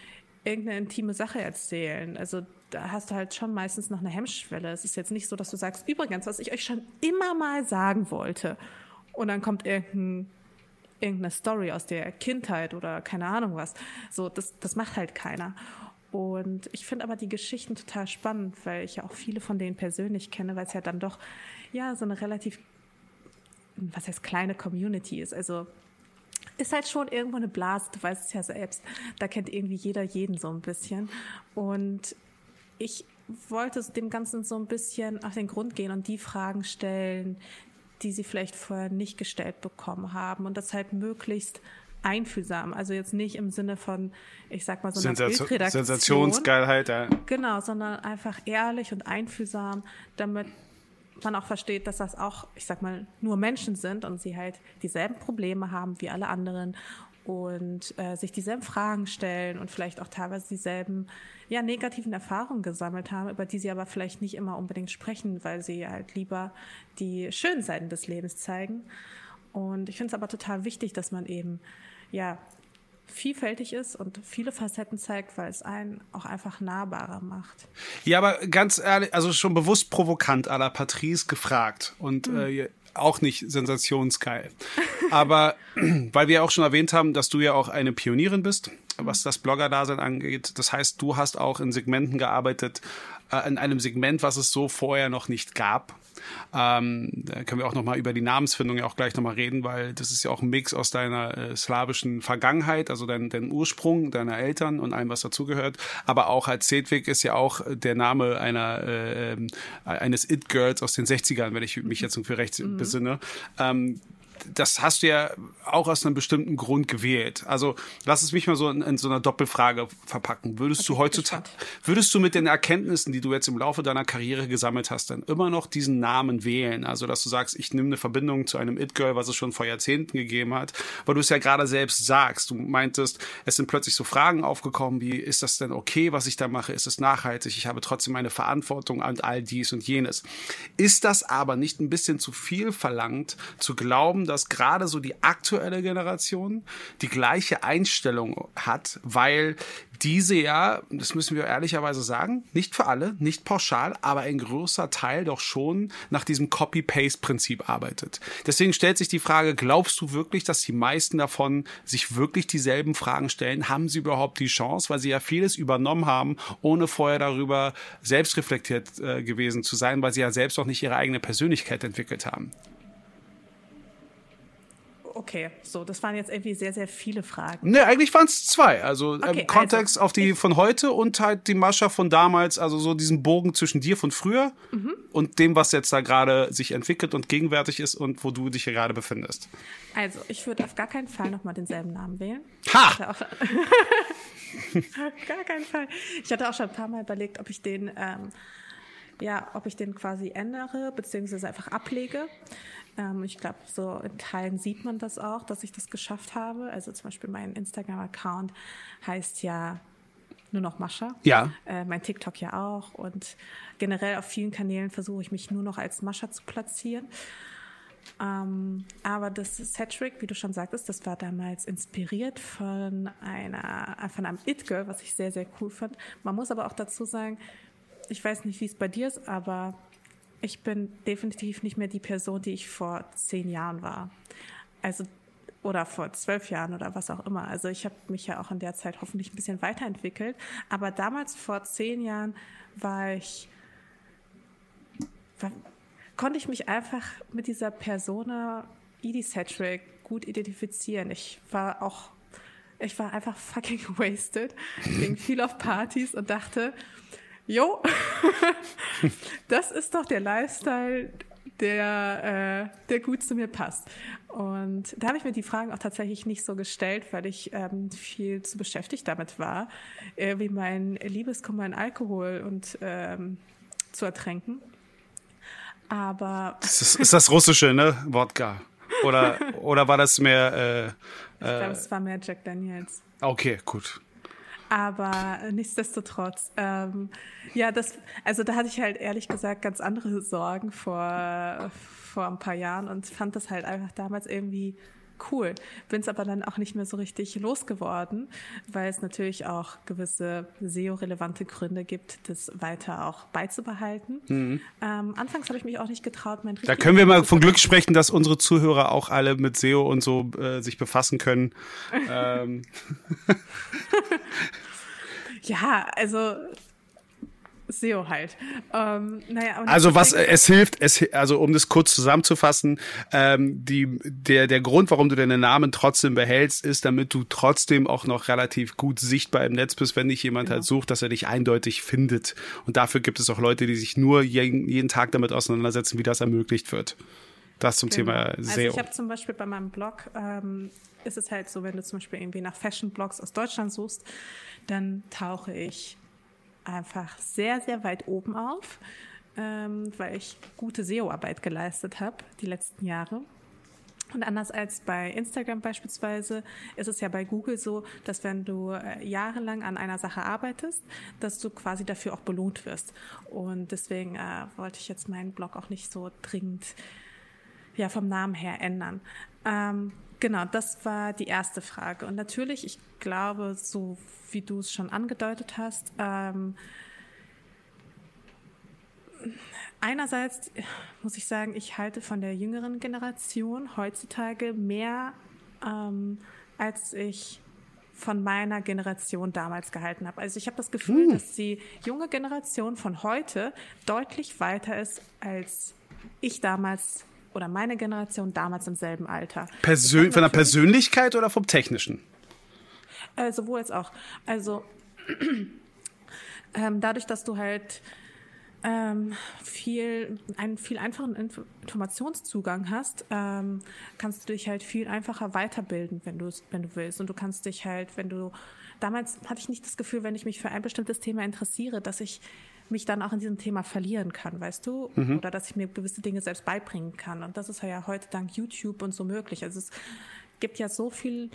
irgendeine intime Sache erzählen. Also da hast du halt schon meistens noch eine Hemmschwelle. Es ist jetzt nicht so, dass du sagst, übrigens, was ich euch schon immer mal sagen wollte. Und dann kommt irgendein, irgendeine Story aus der Kindheit oder keine Ahnung was. So, das, das macht halt keiner. Und ich finde aber die Geschichten total spannend, weil ich ja auch viele von denen persönlich kenne, weil es ja dann doch ja so eine relativ, was heißt kleine Community ist. Also ist halt schon irgendwo eine Blase, du weißt es ja selbst. Da kennt irgendwie jeder jeden so ein bisschen. Und ich wollte dem Ganzen so ein bisschen auf den Grund gehen und die Fragen stellen, die sie vielleicht vorher nicht gestellt bekommen haben und das halt möglichst einfühlsam. Also jetzt nicht im Sinne von, ich sag mal so einer Sensation, Bildredaktion. Sensationsgeilheit, ja. Genau, sondern einfach ehrlich und einfühlsam, damit man auch versteht, dass das auch, ich sag mal, nur Menschen sind und sie halt dieselben Probleme haben wie alle anderen und äh, sich dieselben Fragen stellen und vielleicht auch teilweise dieselben ja, negativen Erfahrungen gesammelt haben, über die sie aber vielleicht nicht immer unbedingt sprechen, weil sie halt lieber die schönen Seiten des Lebens zeigen. Und ich finde es aber total wichtig, dass man eben ja vielfältig ist und viele Facetten zeigt, weil es einen auch einfach nahbarer macht. Ja, aber ganz ehrlich, also schon bewusst provokant à la Patrice gefragt und mhm. äh, auch nicht sensationsgeil. aber <clears throat> weil wir auch schon erwähnt haben, dass du ja auch eine Pionierin bist, was das Blogger-Dasein angeht. Das heißt, du hast auch in Segmenten gearbeitet, äh, in einem Segment, was es so vorher noch nicht gab. Ähm, da können wir auch nochmal über die Namensfindung ja auch gleich nochmal reden, weil das ist ja auch ein Mix aus deiner äh, slawischen Vergangenheit, also dein, dein Ursprung, deiner Eltern und allem, was dazugehört. Aber auch als Sedwig ist ja auch der Name einer äh, ähm, eines It-Girls aus den 60ern, wenn ich mich jetzt für recht mhm. besinne. Ähm, das hast du ja auch aus einem bestimmten Grund gewählt. Also lass es mich mal so in, in so einer Doppelfrage verpacken. Würdest okay, du heutzutage, würdest du mit den Erkenntnissen, die du jetzt im Laufe deiner Karriere gesammelt hast, dann immer noch diesen Namen wählen? Also dass du sagst, ich nehme eine Verbindung zu einem It-Girl, was es schon vor Jahrzehnten gegeben hat, weil du es ja gerade selbst sagst. Du meintest, es sind plötzlich so Fragen aufgekommen, wie ist das denn okay, was ich da mache? Ist es nachhaltig? Ich habe trotzdem eine Verantwortung an all dies und jenes. Ist das aber nicht ein bisschen zu viel verlangt, zu glauben, dass gerade so die aktuelle Generation die gleiche Einstellung hat, weil diese ja, das müssen wir ehrlicherweise sagen, nicht für alle, nicht pauschal, aber ein größer Teil doch schon nach diesem Copy-Paste-Prinzip arbeitet. Deswegen stellt sich die Frage, glaubst du wirklich, dass die meisten davon sich wirklich dieselben Fragen stellen? Haben sie überhaupt die Chance, weil sie ja vieles übernommen haben, ohne vorher darüber selbst reflektiert äh, gewesen zu sein, weil sie ja selbst auch nicht ihre eigene Persönlichkeit entwickelt haben? Okay, so, das waren jetzt irgendwie sehr, sehr viele Fragen. Ne, eigentlich waren es zwei. Also ähm, okay, im Kontext also, auf die von heute und halt die Mascha von damals, also so diesen Bogen zwischen dir von früher mhm. und dem, was jetzt da gerade sich entwickelt und gegenwärtig ist und wo du dich hier gerade befindest. Also, ich würde auf gar keinen Fall nochmal denselben Namen wählen. Ha! <laughs> gar keinen Fall. Ich hatte auch schon ein paar Mal überlegt, ob ich den, ähm, ja, ob ich den quasi ändere, beziehungsweise einfach ablege. Ähm, ich glaube, so in Teilen sieht man das auch, dass ich das geschafft habe. Also zum Beispiel mein Instagram-Account heißt ja nur noch Mascha. Ja. Äh, mein TikTok ja auch. Und generell auf vielen Kanälen versuche ich mich nur noch als Mascha zu platzieren. Ähm, aber das Cedric, wie du schon sagtest, das war damals inspiriert von einer, von einem It-Girl, was ich sehr, sehr cool fand. Man muss aber auch dazu sagen, ich weiß nicht, wie es bei dir ist, aber ich bin definitiv nicht mehr die Person, die ich vor zehn Jahren war. Also oder vor zwölf Jahren oder was auch immer. Also ich habe mich ja auch in der Zeit hoffentlich ein bisschen weiterentwickelt. Aber damals vor zehn Jahren war ich, war, konnte ich mich einfach mit dieser Persona Edie Cedric gut identifizieren. Ich war auch, ich war einfach fucking <laughs> wasted, ging viel auf Partys und dachte, jo, <laughs> das ist doch der Lifestyle, der, äh, der gut zu mir passt. Und da habe ich mir die Fragen auch tatsächlich nicht so gestellt, weil ich ähm, viel zu beschäftigt damit war, äh, wie mein Liebeskummer in Alkohol und ähm, zu ertränken. Aber das ist, ist das russische, ne? Wodka. Oder, oder war das mehr? Äh, ich glaube, es war mehr Jack Daniels. Okay, gut. Aber nichtsdestotrotz, ähm, ja, das, also da hatte ich halt ehrlich gesagt ganz andere Sorgen vor, vor ein paar Jahren und fand das halt einfach damals irgendwie cool. Bin es aber dann auch nicht mehr so richtig losgeworden, weil es natürlich auch gewisse SEO-relevante Gründe gibt, das weiter auch beizubehalten. Mhm. Ähm, anfangs habe ich mich auch nicht getraut, mein Da können wir mal von Glück sprechen, dass unsere Zuhörer auch alle mit SEO und so äh, sich befassen können. <laughs> ähm. Ja, also SEO halt. Ähm, naja, also was es hilft, es also um das kurz zusammenzufassen, ähm, die der der Grund, warum du deinen Namen trotzdem behältst, ist, damit du trotzdem auch noch relativ gut sichtbar im Netz bist, wenn dich jemand genau. halt sucht, dass er dich eindeutig findet. Und dafür gibt es auch Leute, die sich nur jeden, jeden Tag damit auseinandersetzen, wie das ermöglicht wird. Das zum genau. Thema SEO. Also ich habe zum Beispiel bei meinem Blog ähm, ist es halt so, wenn du zum Beispiel irgendwie nach Fashion-Blogs aus Deutschland suchst, dann tauche ich einfach sehr, sehr weit oben auf, ähm, weil ich gute SEO-Arbeit geleistet habe die letzten Jahre. Und anders als bei Instagram beispielsweise ist es ja bei Google so, dass wenn du äh, jahrelang an einer Sache arbeitest, dass du quasi dafür auch belohnt wirst. Und deswegen äh, wollte ich jetzt meinen Blog auch nicht so dringend ja vom Namen her ändern. Ähm, genau, das war die erste Frage. Und natürlich, ich glaube, so wie du es schon angedeutet hast, ähm, einerseits muss ich sagen, ich halte von der jüngeren Generation heutzutage mehr, ähm, als ich von meiner Generation damals gehalten habe. Also ich habe das Gefühl, hm. dass die junge Generation von heute deutlich weiter ist, als ich damals oder meine Generation damals im selben Alter. Persön von der Persönlichkeit oder vom Technischen? Äh, sowohl als auch. Also <clears throat> ähm, dadurch, dass du halt ähm, viel, einen viel einfachen Inf Informationszugang hast, ähm, kannst du dich halt viel einfacher weiterbilden, wenn du wenn du willst. Und du kannst dich halt, wenn du damals hatte ich nicht das Gefühl, wenn ich mich für ein bestimmtes Thema interessiere, dass ich mich dann auch in diesem Thema verlieren kann, weißt du? Mhm. Oder dass ich mir gewisse Dinge selbst beibringen kann. Und das ist ja heute dank YouTube und so möglich. Also es gibt ja so viel,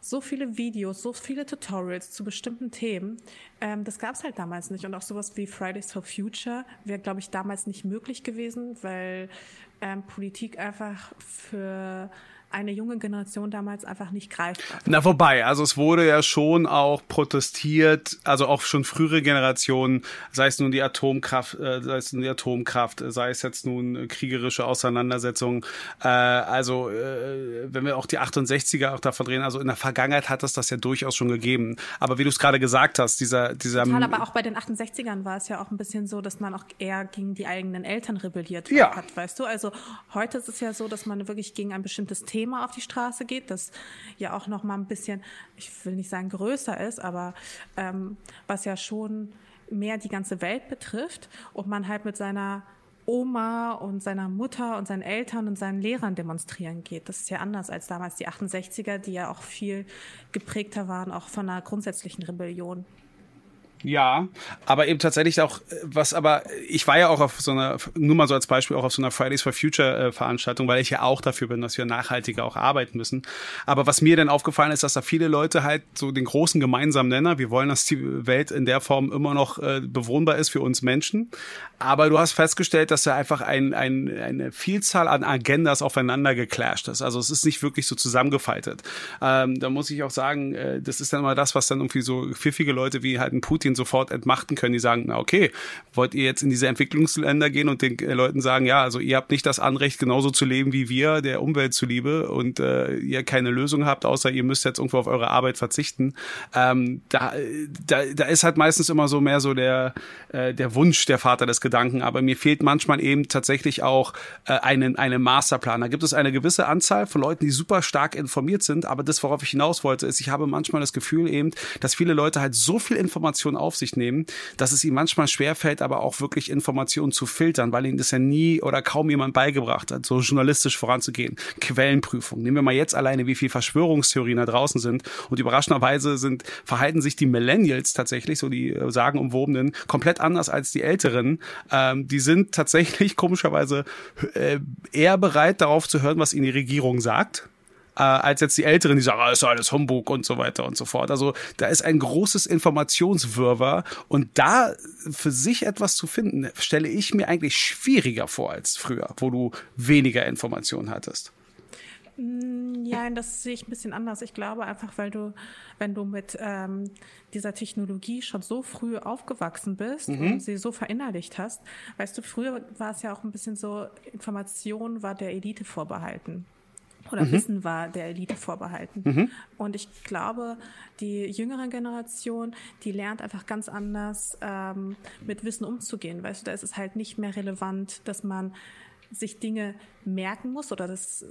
so viele Videos, so viele Tutorials zu bestimmten Themen. Ähm, das gab es halt damals nicht. Und auch sowas wie Fridays for Future wäre, glaube ich, damals nicht möglich gewesen, weil ähm, Politik einfach für eine junge Generation damals einfach nicht greifbar. Na wobei, also es wurde ja schon auch protestiert, also auch schon frühere Generationen, sei es nun die Atomkraft, äh, sei es nun die Atomkraft, sei es jetzt nun kriegerische Auseinandersetzungen. Äh, also äh, wenn wir auch die 68er auch davon reden, also in der Vergangenheit hat es das ja durchaus schon gegeben. Aber wie du es gerade gesagt hast, dieser dieser Total, aber auch bei den 68ern war es ja auch ein bisschen so, dass man auch eher gegen die eigenen Eltern rebelliert ja. hat, weißt du? Also heute ist es ja so, dass man wirklich gegen ein bestimmtes Thema Thema auf die Straße geht, das ja auch noch mal ein bisschen, ich will nicht sagen größer ist, aber ähm, was ja schon mehr die ganze Welt betrifft und man halt mit seiner Oma und seiner Mutter und seinen Eltern und seinen Lehrern demonstrieren geht. Das ist ja anders als damals die 68er, die ja auch viel geprägter waren, auch von einer grundsätzlichen Rebellion. Ja, aber eben tatsächlich auch, was aber, ich war ja auch auf so einer, nur mal so als Beispiel, auch auf so einer Fridays for Future äh, Veranstaltung, weil ich ja auch dafür bin, dass wir nachhaltiger auch arbeiten müssen. Aber was mir dann aufgefallen ist, dass da viele Leute halt so den großen gemeinsamen Nenner, wir wollen, dass die Welt in der Form immer noch äh, bewohnbar ist für uns Menschen. Aber du hast festgestellt, dass da einfach ein, ein, eine Vielzahl an Agendas aufeinander geclasht ist. Also es ist nicht wirklich so zusammengefaltet. Ähm, da muss ich auch sagen, äh, das ist dann immer das, was dann irgendwie so pfiffige Leute wie halt ein Putin Putin sofort entmachten können. Die sagen, na okay, wollt ihr jetzt in diese Entwicklungsländer gehen und den äh, Leuten sagen, ja, also ihr habt nicht das Anrecht, genauso zu leben wie wir, der Umwelt zuliebe und äh, ihr keine Lösung habt, außer ihr müsst jetzt irgendwo auf eure Arbeit verzichten. Ähm, da, da, da ist halt meistens immer so mehr so der, äh, der Wunsch der Vater des Gedanken, aber mir fehlt manchmal eben tatsächlich auch äh, einen, einen Masterplan. Da gibt es eine gewisse Anzahl von Leuten, die super stark informiert sind, aber das, worauf ich hinaus wollte, ist, ich habe manchmal das Gefühl eben, dass viele Leute halt so viel Information auf sich nehmen, dass es ihnen manchmal schwerfällt, aber auch wirklich Informationen zu filtern, weil ihnen das ja nie oder kaum jemand beigebracht hat, so journalistisch voranzugehen. Quellenprüfung. Nehmen wir mal jetzt alleine, wie viel Verschwörungstheorien da draußen sind. Und überraschenderweise sind, verhalten sich die Millennials tatsächlich, so die äh, sagenumwobenen, komplett anders als die Älteren. Ähm, die sind tatsächlich komischerweise äh, eher bereit, darauf zu hören, was ihnen die Regierung sagt äh, als jetzt die Älteren, die sagen, ah, ist alles Humbug und so weiter und so fort. Also da ist ein großes Informationswirrwarr und da für sich etwas zu finden, stelle ich mir eigentlich schwieriger vor als früher, wo du weniger Informationen hattest. Mm, ja, das sehe ich ein bisschen anders. Ich glaube einfach, weil du, wenn du mit ähm, dieser Technologie schon so früh aufgewachsen bist mhm. und sie so verinnerlicht hast, weißt du, früher war es ja auch ein bisschen so, Information war der Elite vorbehalten. Oder mhm. Wissen war der Elite vorbehalten. Mhm. Und ich glaube, die jüngere Generation, die lernt einfach ganz anders ähm, mit Wissen umzugehen. Weißt du, da ist es halt nicht mehr relevant, dass man sich Dinge merken muss oder das, äh,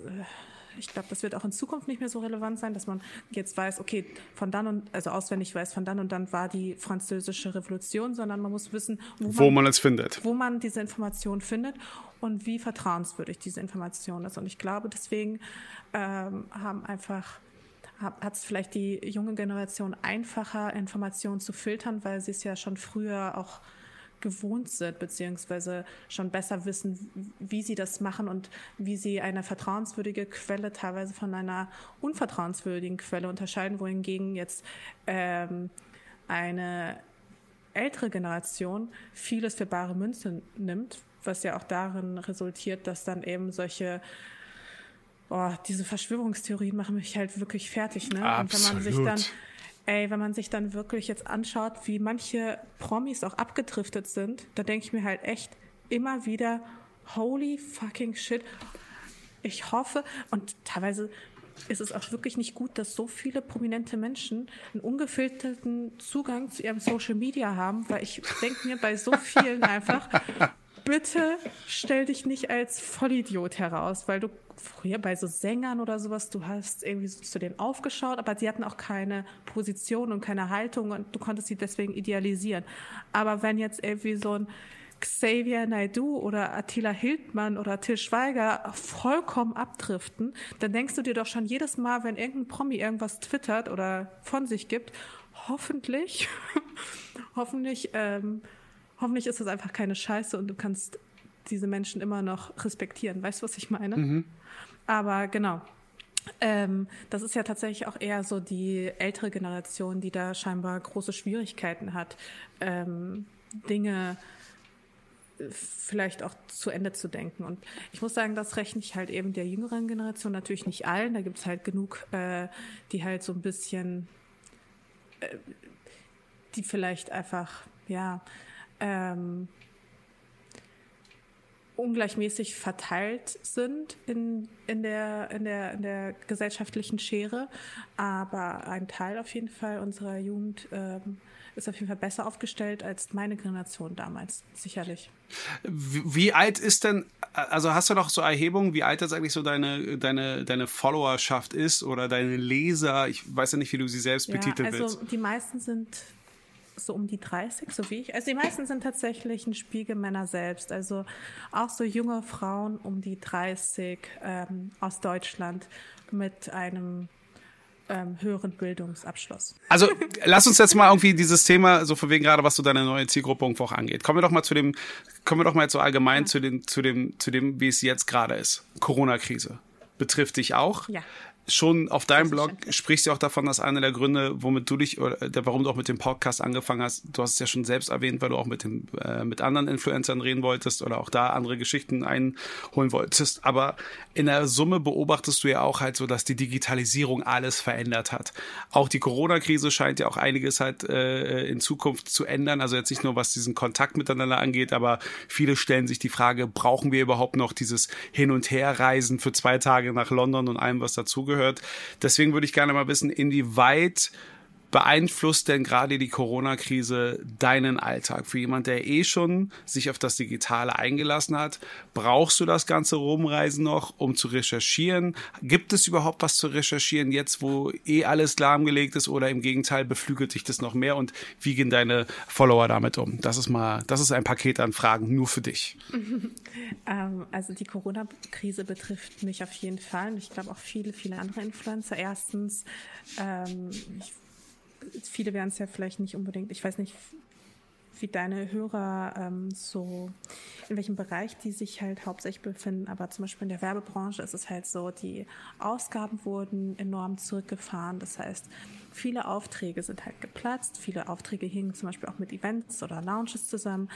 ich glaube, das wird auch in Zukunft nicht mehr so relevant sein, dass man jetzt weiß, okay, von dann und, also auswendig weiß, von dann und dann war die französische Revolution, sondern man muss wissen, wo, wo man, man es findet. Wo man diese Information findet und wie vertrauenswürdig diese Information ist. Und ich glaube, deswegen ähm, haben einfach hat es vielleicht die junge Generation einfacher, Informationen zu filtern, weil sie es ja schon früher auch gewohnt sind, beziehungsweise schon besser wissen, wie sie das machen und wie sie eine vertrauenswürdige Quelle teilweise von einer unvertrauenswürdigen Quelle unterscheiden, wohingegen jetzt ähm, eine ältere Generation vieles für bare Münze nimmt, was ja auch darin resultiert, dass dann eben solche Oh, diese Verschwörungstheorien machen mich halt wirklich fertig, ne? Absolut. Und wenn man sich dann ey, wenn man sich dann wirklich jetzt anschaut, wie manche Promis auch abgedriftet sind, da denke ich mir halt echt immer wieder, holy fucking shit. Ich hoffe, und teilweise ist es auch wirklich nicht gut, dass so viele prominente Menschen einen ungefilterten Zugang zu ihrem Social Media haben, weil ich denke mir bei so vielen <laughs> einfach, bitte stell dich nicht als Vollidiot heraus, weil du früher bei so Sängern oder sowas, du hast irgendwie so zu denen aufgeschaut, aber sie hatten auch keine Position und keine Haltung und du konntest sie deswegen idealisieren. Aber wenn jetzt irgendwie so ein Xavier Naidu oder Attila Hildmann oder Till Schweiger vollkommen abdriften, dann denkst du dir doch schon jedes Mal, wenn irgendein Promi irgendwas twittert oder von sich gibt, hoffentlich, <laughs> hoffentlich, ähm, hoffentlich ist das einfach keine Scheiße und du kannst diese Menschen immer noch respektieren. Weißt du, was ich meine? Mhm. Aber genau. Ähm, das ist ja tatsächlich auch eher so die ältere Generation, die da scheinbar große Schwierigkeiten hat, ähm, Dinge äh, vielleicht auch zu Ende zu denken. Und ich muss sagen, das rechne ich halt eben der jüngeren Generation, natürlich nicht allen. Da gibt es halt genug, äh, die halt so ein bisschen, äh, die vielleicht einfach, ja, ähm, ungleichmäßig verteilt sind in, in, der, in, der, in der gesellschaftlichen Schere. Aber ein Teil auf jeden Fall unserer Jugend ähm, ist auf jeden Fall besser aufgestellt als meine Generation damals, sicherlich. Wie, wie, alt ist denn, also hast du doch so Erhebungen, wie alt jetzt eigentlich so deine, deine, deine Followerschaft ist oder deine Leser? Ich weiß ja nicht, wie du sie selbst ja, betiteln also willst. Die meisten sind so um die 30, so wie ich. Also die meisten sind tatsächlich ein Spiegel Männer selbst. Also auch so junge Frauen um die 30 ähm, aus Deutschland mit einem ähm, höheren Bildungsabschluss. Also lass uns jetzt mal irgendwie dieses Thema, so von wegen gerade, was so deine neue Zielgruppe irgendwo auch angeht. Kommen wir doch mal zu dem, kommen wir doch mal jetzt so allgemein ja. zu, den, zu dem, zu dem, wie es jetzt gerade ist. Corona-Krise. Betrifft dich auch. Ja schon auf deinem Blog sprichst du auch davon, dass einer der Gründe, womit du dich oder der, warum du auch mit dem Podcast angefangen hast, du hast es ja schon selbst erwähnt, weil du auch mit dem äh, mit anderen Influencern reden wolltest oder auch da andere Geschichten einholen wolltest. Aber in der Summe beobachtest du ja auch halt so, dass die Digitalisierung alles verändert hat. Auch die Corona-Krise scheint ja auch einiges halt äh, in Zukunft zu ändern. Also jetzt nicht nur was diesen Kontakt miteinander angeht, aber viele stellen sich die Frage: Brauchen wir überhaupt noch dieses Hin und Herreisen für zwei Tage nach London und allem, was dazugehört? Gehört. Deswegen würde ich gerne mal wissen, inwieweit beeinflusst denn gerade die Corona-Krise deinen Alltag? Für jemand, der eh schon sich auf das Digitale eingelassen hat, brauchst du das ganze Rumreisen noch, um zu recherchieren? Gibt es überhaupt was zu recherchieren jetzt, wo eh alles lahmgelegt ist oder im Gegenteil beflügelt dich das noch mehr und wie gehen deine Follower damit um? Das ist mal, das ist ein Paket an Fragen nur für dich. <laughs> ähm, also die Corona-Krise betrifft mich auf jeden Fall und ich glaube auch viele, viele andere Influencer. Erstens, ähm, ich viele werden es ja vielleicht nicht unbedingt, ich weiß nicht, wie deine Hörer ähm, so, in welchem Bereich die sich halt hauptsächlich befinden, aber zum Beispiel in der Werbebranche ist es halt so, die Ausgaben wurden enorm zurückgefahren. Das heißt, viele Aufträge sind halt geplatzt, viele Aufträge hingen zum Beispiel auch mit Events oder Lounges zusammen.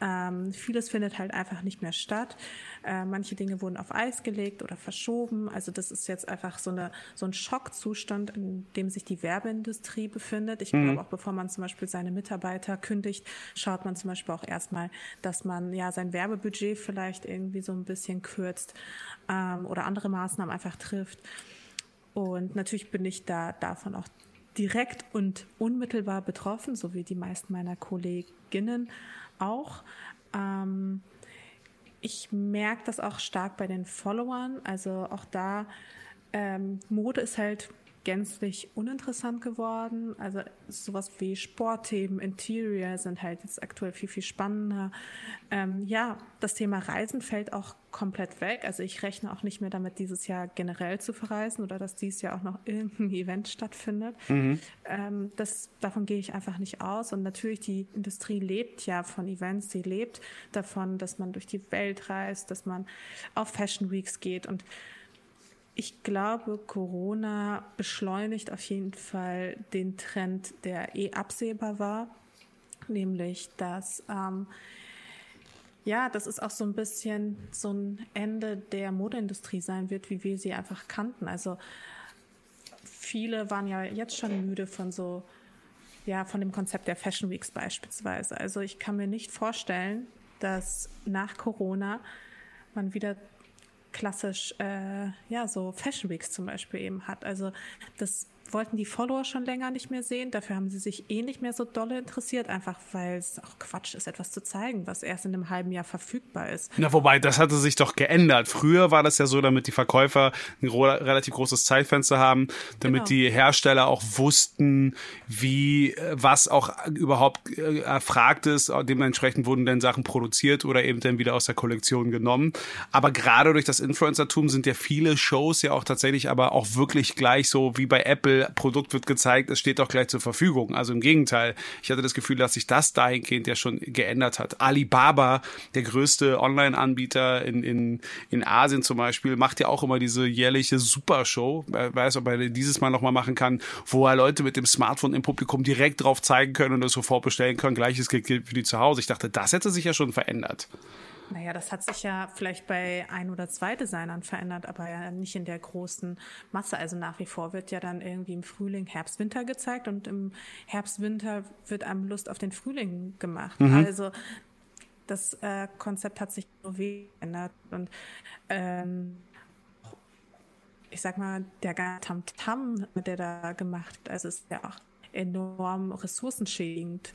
Ähm, vieles findet halt einfach nicht mehr statt. Äh, manche Dinge wurden auf Eis gelegt oder verschoben. Also das ist jetzt einfach so, eine, so ein Schockzustand, in dem sich die Werbeindustrie befindet. Ich mhm. glaube auch, bevor man zum Beispiel seine Mitarbeiter kündigt, schaut man zum Beispiel auch erstmal, dass man ja sein Werbebudget vielleicht irgendwie so ein bisschen kürzt ähm, oder andere Maßnahmen einfach trifft. Und natürlich bin ich da davon auch direkt und unmittelbar betroffen, so wie die meisten meiner Kolleginnen auch. Ähm, ich merke das auch stark bei den Followern. Also auch da, ähm, Mode ist halt gänzlich uninteressant geworden. Also sowas wie Sportthemen, Interior sind halt jetzt aktuell viel, viel spannender. Ähm, ja, das Thema Reisen fällt auch komplett weg. Also ich rechne auch nicht mehr damit, dieses Jahr generell zu verreisen oder dass dieses Jahr auch noch <laughs> irgendein Event stattfindet. Mhm. Ähm, das, davon gehe ich einfach nicht aus. Und natürlich, die Industrie lebt ja von Events, sie lebt davon, dass man durch die Welt reist, dass man auf Fashion Weeks geht und ich glaube, Corona beschleunigt auf jeden Fall den Trend, der eh absehbar war, nämlich dass ähm, ja, das ist auch so ein bisschen so ein Ende der Modeindustrie sein wird, wie wir sie einfach kannten. Also viele waren ja jetzt schon müde von so, ja, von dem Konzept der Fashion Weeks beispielsweise. Also ich kann mir nicht vorstellen, dass nach Corona man wieder klassisch äh, ja so Fashion Weeks zum Beispiel eben hat. Also das wollten die Follower schon länger nicht mehr sehen. Dafür haben sie sich eh nicht mehr so dolle interessiert, einfach weil es auch Quatsch ist, etwas zu zeigen, was erst in einem halben Jahr verfügbar ist. Na, wobei, das hatte sich doch geändert. Früher war das ja so, damit die Verkäufer ein relativ großes Zeitfenster haben, damit genau. die Hersteller auch wussten, wie, äh, was auch überhaupt äh, erfragt ist. Dementsprechend wurden dann Sachen produziert oder eben dann wieder aus der Kollektion genommen. Aber gerade durch das Influencertum sind ja viele Shows ja auch tatsächlich aber auch wirklich gleich so wie bei Apple Produkt wird gezeigt, es steht auch gleich zur Verfügung. Also im Gegenteil, ich hatte das Gefühl, dass sich das dahingehend ja schon geändert hat. Alibaba, der größte Online-Anbieter in, in, in Asien zum Beispiel, macht ja auch immer diese jährliche Supershow. Wer weiß, ob er dieses Mal nochmal machen kann, wo er Leute mit dem Smartphone im Publikum direkt drauf zeigen können und das sofort bestellen können. Gleiches gilt für die zu Hause. Ich dachte, das hätte sich ja schon verändert. Naja, das hat sich ja vielleicht bei ein oder zwei Designern verändert, aber ja nicht in der großen Masse. Also nach wie vor wird ja dann irgendwie im Frühling Herbst, Winter gezeigt und im Herbst, Winter wird einem Lust auf den Frühling gemacht. Mhm. Also das äh, Konzept hat sich so geändert und ähm, ich sag mal, der Tamtam, mit der da gemacht, also ist ja auch enorm ressourcenschädigend.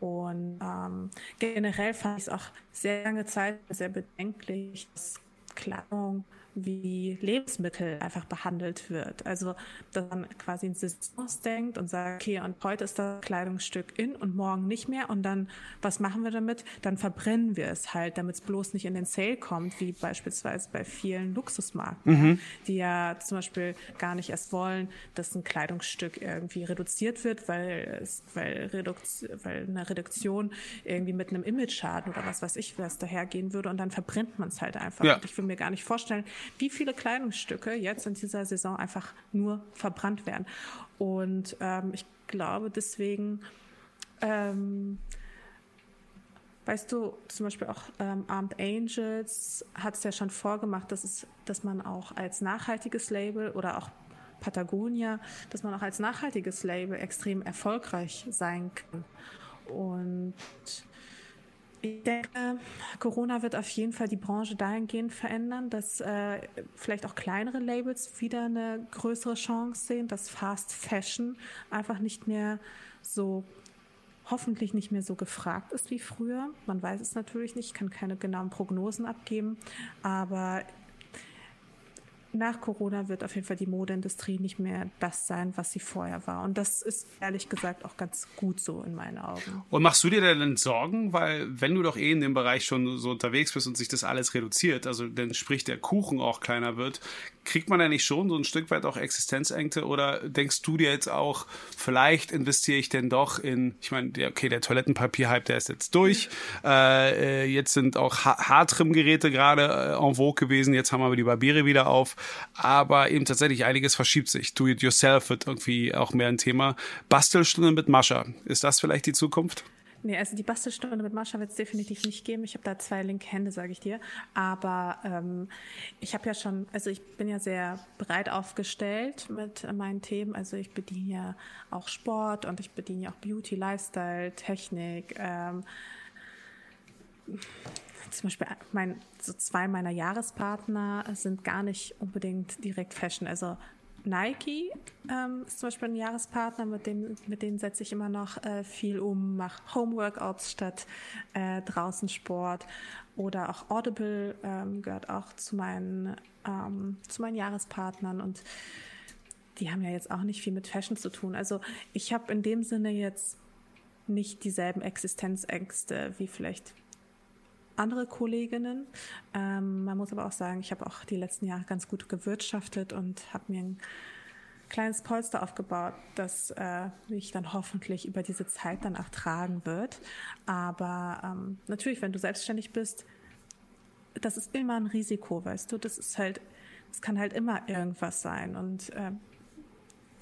Und ähm, generell fand ich es auch sehr lange Zeit sehr bedenklich, dass Kleidung wie Lebensmittel einfach behandelt wird. Also, dass man quasi in Saisons denkt und sagt, okay, und heute ist das Kleidungsstück in und morgen nicht mehr. Und dann, was machen wir damit? Dann verbrennen wir es halt, damit es bloß nicht in den Sale kommt, wie beispielsweise bei vielen Luxusmarken, mhm. die ja zum Beispiel gar nicht erst wollen, dass ein Kleidungsstück irgendwie reduziert wird, weil es, weil, Reduktion, weil eine Reduktion irgendwie mit einem Image-Schaden oder was weiß ich, was dahergehen würde. Und dann verbrennt man es halt einfach. Ja. Und ich will mir gar nicht vorstellen, wie viele Kleidungsstücke jetzt in dieser Saison einfach nur verbrannt werden. Und ähm, ich glaube deswegen, ähm, weißt du, zum Beispiel auch ähm, Armed Angels hat es ja schon vorgemacht, dass, es, dass man auch als nachhaltiges Label oder auch Patagonia, dass man auch als nachhaltiges Label extrem erfolgreich sein kann. Und ich denke, Corona wird auf jeden Fall die Branche dahingehend verändern, dass äh, vielleicht auch kleinere Labels wieder eine größere Chance sehen, dass Fast Fashion einfach nicht mehr so hoffentlich nicht mehr so gefragt ist wie früher. Man weiß es natürlich nicht, kann keine genauen Prognosen abgeben, aber nach Corona wird auf jeden Fall die Modeindustrie nicht mehr das sein, was sie vorher war. Und das ist ehrlich gesagt auch ganz gut so in meinen Augen. Und machst du dir denn Sorgen? Weil wenn du doch eh in dem Bereich schon so unterwegs bist und sich das alles reduziert, also dann sprich der Kuchen auch kleiner wird, kriegt man ja nicht schon so ein Stück weit auch Existenzängste oder denkst du dir jetzt auch, vielleicht investiere ich denn doch in, ich meine, okay, der Toilettenpapier-Hype, der ist jetzt durch. Äh, äh jetzt sind auch Haartrim-Geräte gerade äh, en vogue gewesen. Jetzt haben wir die Barbiere wieder auf. Aber eben tatsächlich einiges verschiebt sich. Do it yourself wird irgendwie auch mehr ein Thema. Bastelstunden mit Mascha. Ist das vielleicht die Zukunft? Nee, also die Bastelstunde mit Mascha wird es definitiv nicht geben. Ich habe da zwei linke Hände, sage ich dir. Aber ähm, ich habe ja schon, also ich bin ja sehr breit aufgestellt mit meinen Themen. Also ich bediene ja auch Sport und ich bediene ja auch Beauty, Lifestyle, Technik. Ähm, zum Beispiel mein, so zwei meiner Jahrespartner sind gar nicht unbedingt direkt Fashion. Also Nike ähm, ist zum Beispiel ein Jahrespartner, mit dem mit denen setze ich immer noch äh, viel um, mache Homeworkouts statt äh, draußen Sport oder auch Audible ähm, gehört auch zu meinen ähm, zu meinen Jahrespartnern und die haben ja jetzt auch nicht viel mit Fashion zu tun. Also ich habe in dem Sinne jetzt nicht dieselben Existenzängste wie vielleicht andere Kolleginnen. Ähm, man muss aber auch sagen, ich habe auch die letzten Jahre ganz gut gewirtschaftet und habe mir ein kleines Polster aufgebaut, das äh, mich dann hoffentlich über diese Zeit dann auch tragen wird. Aber ähm, natürlich, wenn du selbstständig bist, das ist immer ein Risiko, weißt du. Das ist halt, es kann halt immer irgendwas sein und äh,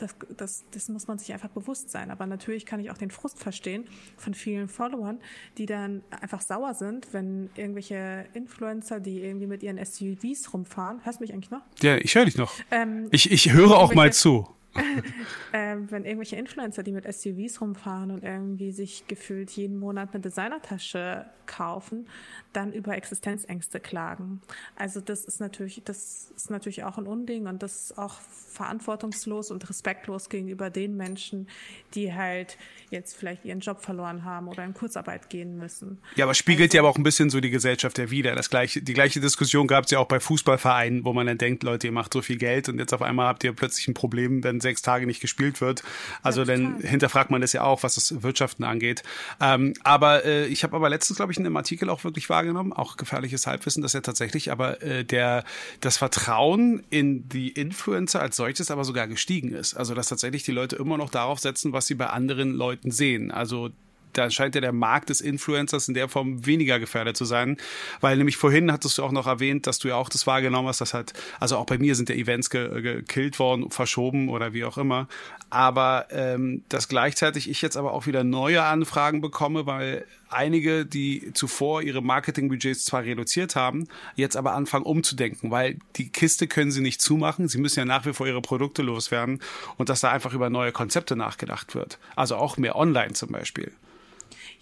das, das, das muss man sich einfach bewusst sein. Aber natürlich kann ich auch den Frust verstehen von vielen Followern, die dann einfach sauer sind, wenn irgendwelche Influencer, die irgendwie mit ihren SUVs rumfahren, hörst du mich eigentlich noch? Ja, ich höre dich noch. Ähm, ich, ich höre auch mal zu. <laughs> äh, wenn irgendwelche Influencer, die mit SUVs rumfahren und irgendwie sich gefühlt jeden Monat eine Designertasche kaufen, dann über Existenzängste klagen. Also das ist natürlich, das ist natürlich auch ein Unding und das ist auch verantwortungslos und respektlos gegenüber den Menschen, die halt jetzt vielleicht ihren Job verloren haben oder in Kurzarbeit gehen müssen. Ja, aber spiegelt also, ja aber auch ein bisschen so die Gesellschaft ja wieder. Das gleiche, die gleiche Diskussion gab es ja auch bei Fußballvereinen, wo man dann denkt, Leute, ihr macht so viel Geld und jetzt auf einmal habt ihr plötzlich ein Problem, wenn sechs Tage nicht gespielt wird. Also ja, dann hinterfragt man das ja auch, was das Wirtschaften angeht. Ähm, aber äh, ich habe aber letztens, glaube ich, in einem Artikel auch wirklich wahrgenommen, auch gefährliches Halbwissen, dass ja tatsächlich aber äh, der das Vertrauen in die Influencer als solches aber sogar gestiegen ist. Also dass tatsächlich die Leute immer noch darauf setzen, was sie bei anderen Leuten sehen. Also da scheint ja der Markt des Influencers in der Form weniger gefährdet zu sein, weil nämlich vorhin hattest du auch noch erwähnt, dass du ja auch das wahrgenommen hast, dass halt, also auch bei mir sind ja Events ge gekillt worden, verschoben oder wie auch immer, aber ähm, dass gleichzeitig ich jetzt aber auch wieder neue Anfragen bekomme, weil einige, die zuvor ihre Marketingbudgets zwar reduziert haben, jetzt aber anfangen umzudenken, weil die Kiste können sie nicht zumachen, sie müssen ja nach wie vor ihre Produkte loswerden. Und dass da einfach über neue Konzepte nachgedacht wird. Also auch mehr online zum Beispiel.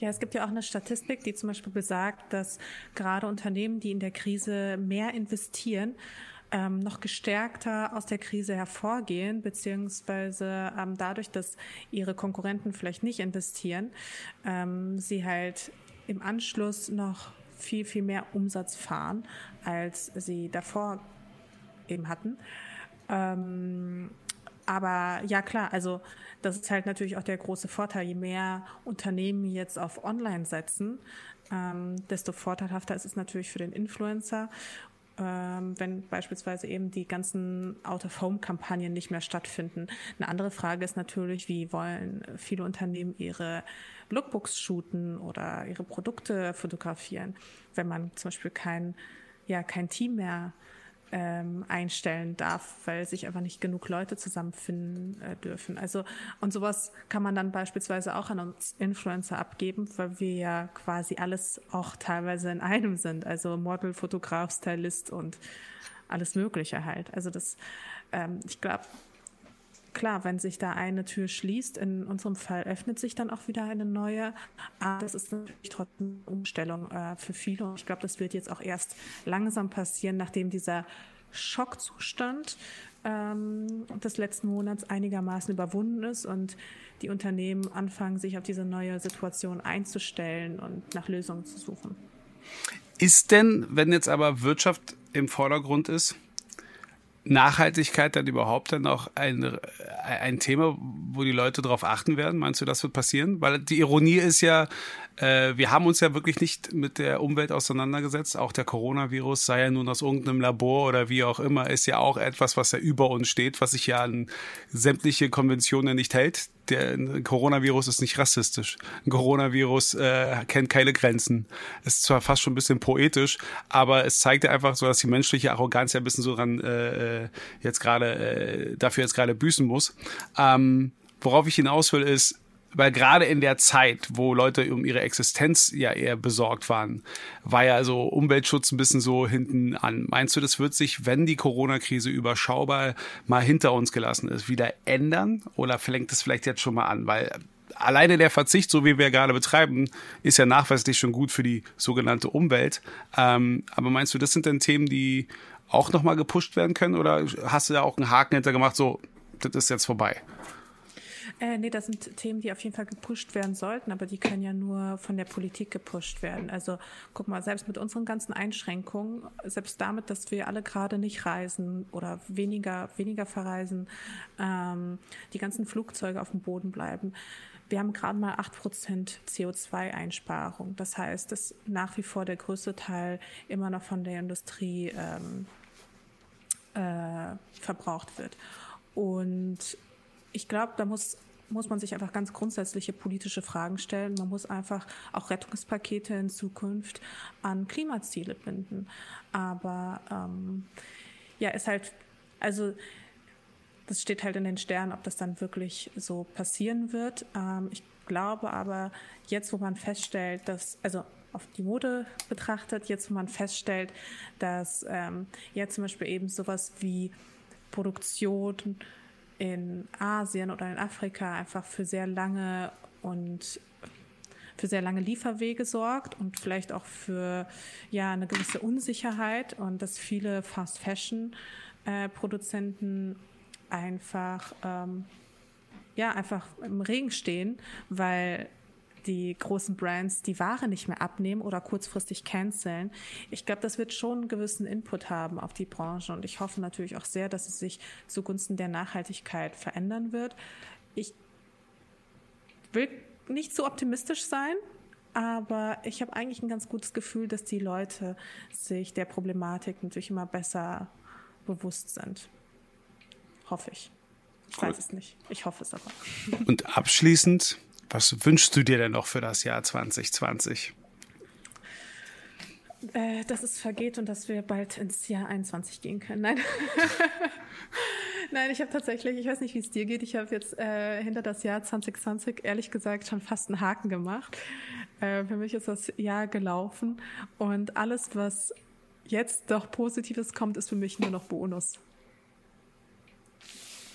Ja, es gibt ja auch eine Statistik, die zum Beispiel besagt, dass gerade Unternehmen, die in der Krise mehr investieren, ähm, noch gestärkter aus der Krise hervorgehen, beziehungsweise ähm, dadurch, dass ihre Konkurrenten vielleicht nicht investieren, ähm, sie halt im Anschluss noch viel, viel mehr Umsatz fahren, als sie davor eben hatten. Aber ja klar, also das ist halt natürlich auch der große Vorteil. Je mehr Unternehmen jetzt auf Online setzen, ähm, desto vorteilhafter ist es natürlich für den Influencer. Ähm, wenn beispielsweise eben die ganzen Out-of-Home-Kampagnen nicht mehr stattfinden. Eine andere Frage ist natürlich, wie wollen viele Unternehmen ihre Lookbooks shooten oder ihre Produkte fotografieren, wenn man zum Beispiel kein, ja, kein Team mehr ähm, einstellen darf, weil sich einfach nicht genug Leute zusammenfinden äh, dürfen. Also und sowas kann man dann beispielsweise auch an uns Influencer abgeben, weil wir ja quasi alles auch teilweise in einem sind. Also Model, Fotograf, Stylist und alles Mögliche halt. Also das, ähm, ich glaube, klar, wenn sich da eine Tür schließt, in unserem Fall öffnet sich dann auch wieder eine neue. Aber das ist natürlich trotzdem eine Umstellung äh, für viele. Und ich glaube, das wird jetzt auch erst langsam passieren, nachdem dieser Schockzustand ähm, des letzten Monats einigermaßen überwunden ist und die Unternehmen anfangen, sich auf diese neue Situation einzustellen und nach Lösungen zu suchen. Ist denn, wenn jetzt aber Wirtschaft im Vordergrund ist, Nachhaltigkeit dann überhaupt dann auch ein, ein Thema, wo die Leute darauf achten werden? Meinst du, das wird passieren? Weil die Ironie ist ja, äh, wir haben uns ja wirklich nicht mit der Umwelt auseinandergesetzt. Auch der Coronavirus sei ja nun aus irgendeinem Labor oder wie auch immer, ist ja auch etwas, was ja über uns steht, was sich ja an sämtliche Konventionen nicht hält. Der Coronavirus ist nicht rassistisch. Ein Coronavirus äh, kennt keine Grenzen. Ist zwar fast schon ein bisschen poetisch, aber es zeigt ja einfach so, dass die menschliche Arroganz ja ein bisschen so dran äh, jetzt gerade äh, dafür jetzt gerade büßen muss. Ähm, worauf ich hinaus will, ist, weil gerade in der Zeit, wo Leute um ihre Existenz ja eher besorgt waren, war ja so Umweltschutz ein bisschen so hinten an. Meinst du, das wird sich, wenn die Corona-Krise überschaubar mal hinter uns gelassen ist, wieder ändern? Oder fängt es vielleicht jetzt schon mal an? Weil alleine der Verzicht, so wie wir gerade betreiben, ist ja nachweislich schon gut für die sogenannte Umwelt. Ähm, aber meinst du, das sind denn Themen, die auch nochmal gepusht werden können? Oder hast du da auch einen Haken hinter gemacht, so, das ist jetzt vorbei? Äh, nee, das sind Themen, die auf jeden Fall gepusht werden sollten, aber die können ja nur von der Politik gepusht werden. Also guck mal, selbst mit unseren ganzen Einschränkungen, selbst damit, dass wir alle gerade nicht reisen oder weniger, weniger verreisen, ähm, die ganzen Flugzeuge auf dem Boden bleiben. Wir haben gerade mal 8% CO2-Einsparung. Das heißt, dass nach wie vor der größte Teil immer noch von der Industrie ähm, äh, verbraucht wird. Und ich glaube, da muss muss man sich einfach ganz grundsätzliche politische Fragen stellen. Man muss einfach auch Rettungspakete in Zukunft an Klimaziele binden. Aber ähm, ja, ist halt, also das steht halt in den Sternen, ob das dann wirklich so passieren wird. Ähm, ich glaube aber, jetzt wo man feststellt, dass, also auf die Mode betrachtet, jetzt wo man feststellt, dass ähm, ja zum Beispiel eben sowas wie Produktion in Asien oder in Afrika einfach für sehr lange und für sehr lange Lieferwege sorgt und vielleicht auch für ja eine gewisse Unsicherheit und dass viele Fast Fashion äh, Produzenten einfach ähm, ja einfach im Regen stehen, weil die großen Brands die Ware nicht mehr abnehmen oder kurzfristig canceln. Ich glaube, das wird schon einen gewissen Input haben auf die Branche und ich hoffe natürlich auch sehr, dass es sich zugunsten der Nachhaltigkeit verändern wird. Ich will nicht zu optimistisch sein, aber ich habe eigentlich ein ganz gutes Gefühl, dass die Leute sich der Problematik natürlich immer besser bewusst sind. Hoffe ich. Ich cool. weiß es nicht. Ich hoffe es aber. Und abschließend was wünschst du dir denn noch für das Jahr 2020? Äh, dass es vergeht und dass wir bald ins Jahr 21 gehen können. Nein. <laughs> Nein, ich habe tatsächlich, ich weiß nicht, wie es dir geht, ich habe jetzt äh, hinter das Jahr 2020 ehrlich gesagt schon fast einen Haken gemacht. Äh, für mich ist das Jahr gelaufen und alles, was jetzt doch Positives kommt, ist für mich nur noch Bonus.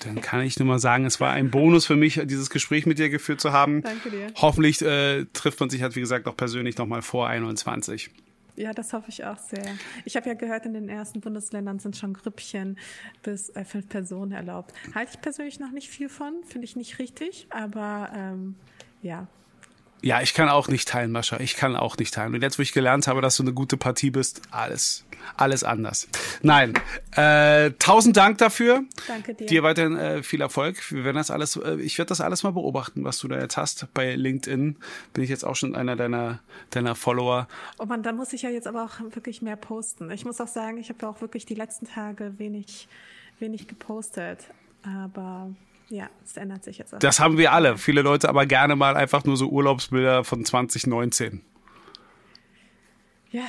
Dann kann ich nur mal sagen, es war ein Bonus für mich, dieses Gespräch mit dir geführt zu haben. Danke dir. Hoffentlich äh, trifft man sich halt, wie gesagt, noch persönlich nochmal vor 21. Ja, das hoffe ich auch sehr. Ich habe ja gehört, in den ersten Bundesländern sind schon Grüppchen bis äh, fünf Personen erlaubt. Halte ich persönlich noch nicht viel von, finde ich nicht richtig, aber ähm, ja, ja, ich kann auch nicht teilen, Mascha. Ich kann auch nicht teilen. Und jetzt, wo ich gelernt habe, dass du eine gute Partie bist, alles, alles anders. Nein, äh, tausend Dank dafür. Danke dir. Dir weiterhin äh, viel Erfolg. Wir werden das alles, äh, ich werde das alles mal beobachten, was du da jetzt hast. Bei LinkedIn bin ich jetzt auch schon einer deiner, deiner Follower. Oh man, da muss ich ja jetzt aber auch wirklich mehr posten. Ich muss auch sagen, ich habe ja auch wirklich die letzten Tage wenig, wenig gepostet. Aber ja, es ändert sich jetzt. Auch. Das haben wir alle. Viele Leute aber gerne mal einfach nur so Urlaubsbilder von 2019. Ja,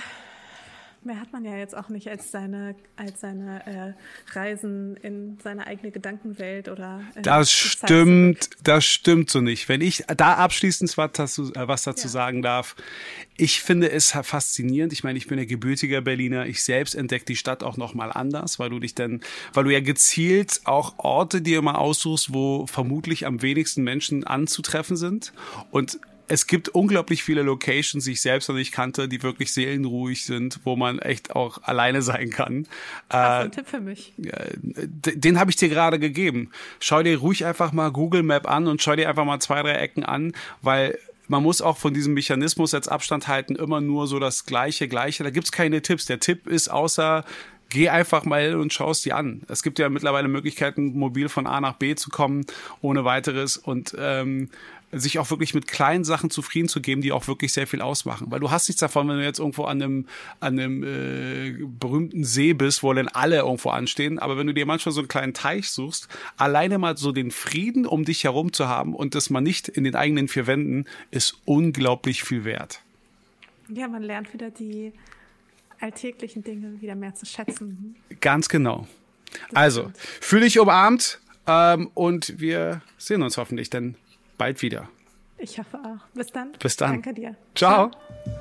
mehr hat man ja jetzt auch nicht als seine, als seine äh, Reisen in seine eigene Gedankenwelt oder. Äh, das stimmt, das stimmt so nicht. Wenn ich da abschließend was dazu, äh, was dazu ja. sagen darf, ich finde es faszinierend. Ich meine, ich bin ja gebürtiger Berliner. Ich selbst entdecke die Stadt auch noch mal anders, weil du dich dann, weil du ja gezielt auch Orte dir immer aussuchst, wo vermutlich am wenigsten Menschen anzutreffen sind und es gibt unglaublich viele Locations, die ich selbst noch nicht kannte, die wirklich seelenruhig sind, wo man echt auch alleine sein kann. Hast äh, ein Tipp für mich? Den habe ich dir gerade gegeben. Schau dir ruhig einfach mal Google Map an und schau dir einfach mal zwei, drei Ecken an, weil man muss auch von diesem Mechanismus jetzt Abstand halten, immer nur so das Gleiche, Gleiche. Da gibt's keine Tipps. Der Tipp ist außer geh einfach mal und schaust dir an. Es gibt ja mittlerweile Möglichkeiten, mobil von A nach B zu kommen, ohne weiteres. Und ähm, sich auch wirklich mit kleinen Sachen zufrieden zu geben, die auch wirklich sehr viel ausmachen. Weil du hast nichts davon, wenn du jetzt irgendwo an einem, an einem äh, berühmten See bist, wo dann alle irgendwo anstehen. Aber wenn du dir manchmal so einen kleinen Teich suchst, alleine mal so den Frieden um dich herum zu haben und das mal nicht in den eigenen vier Wänden, ist unglaublich viel wert. Ja, man lernt wieder die alltäglichen Dinge wieder mehr zu schätzen. Ganz genau. also, fühle dich umarmt ähm, und wir sehen uns hoffentlich dann bald wieder. Ich hoffe auch. Bis dann. Bis dann. Danke dir. Ciao. Ciao.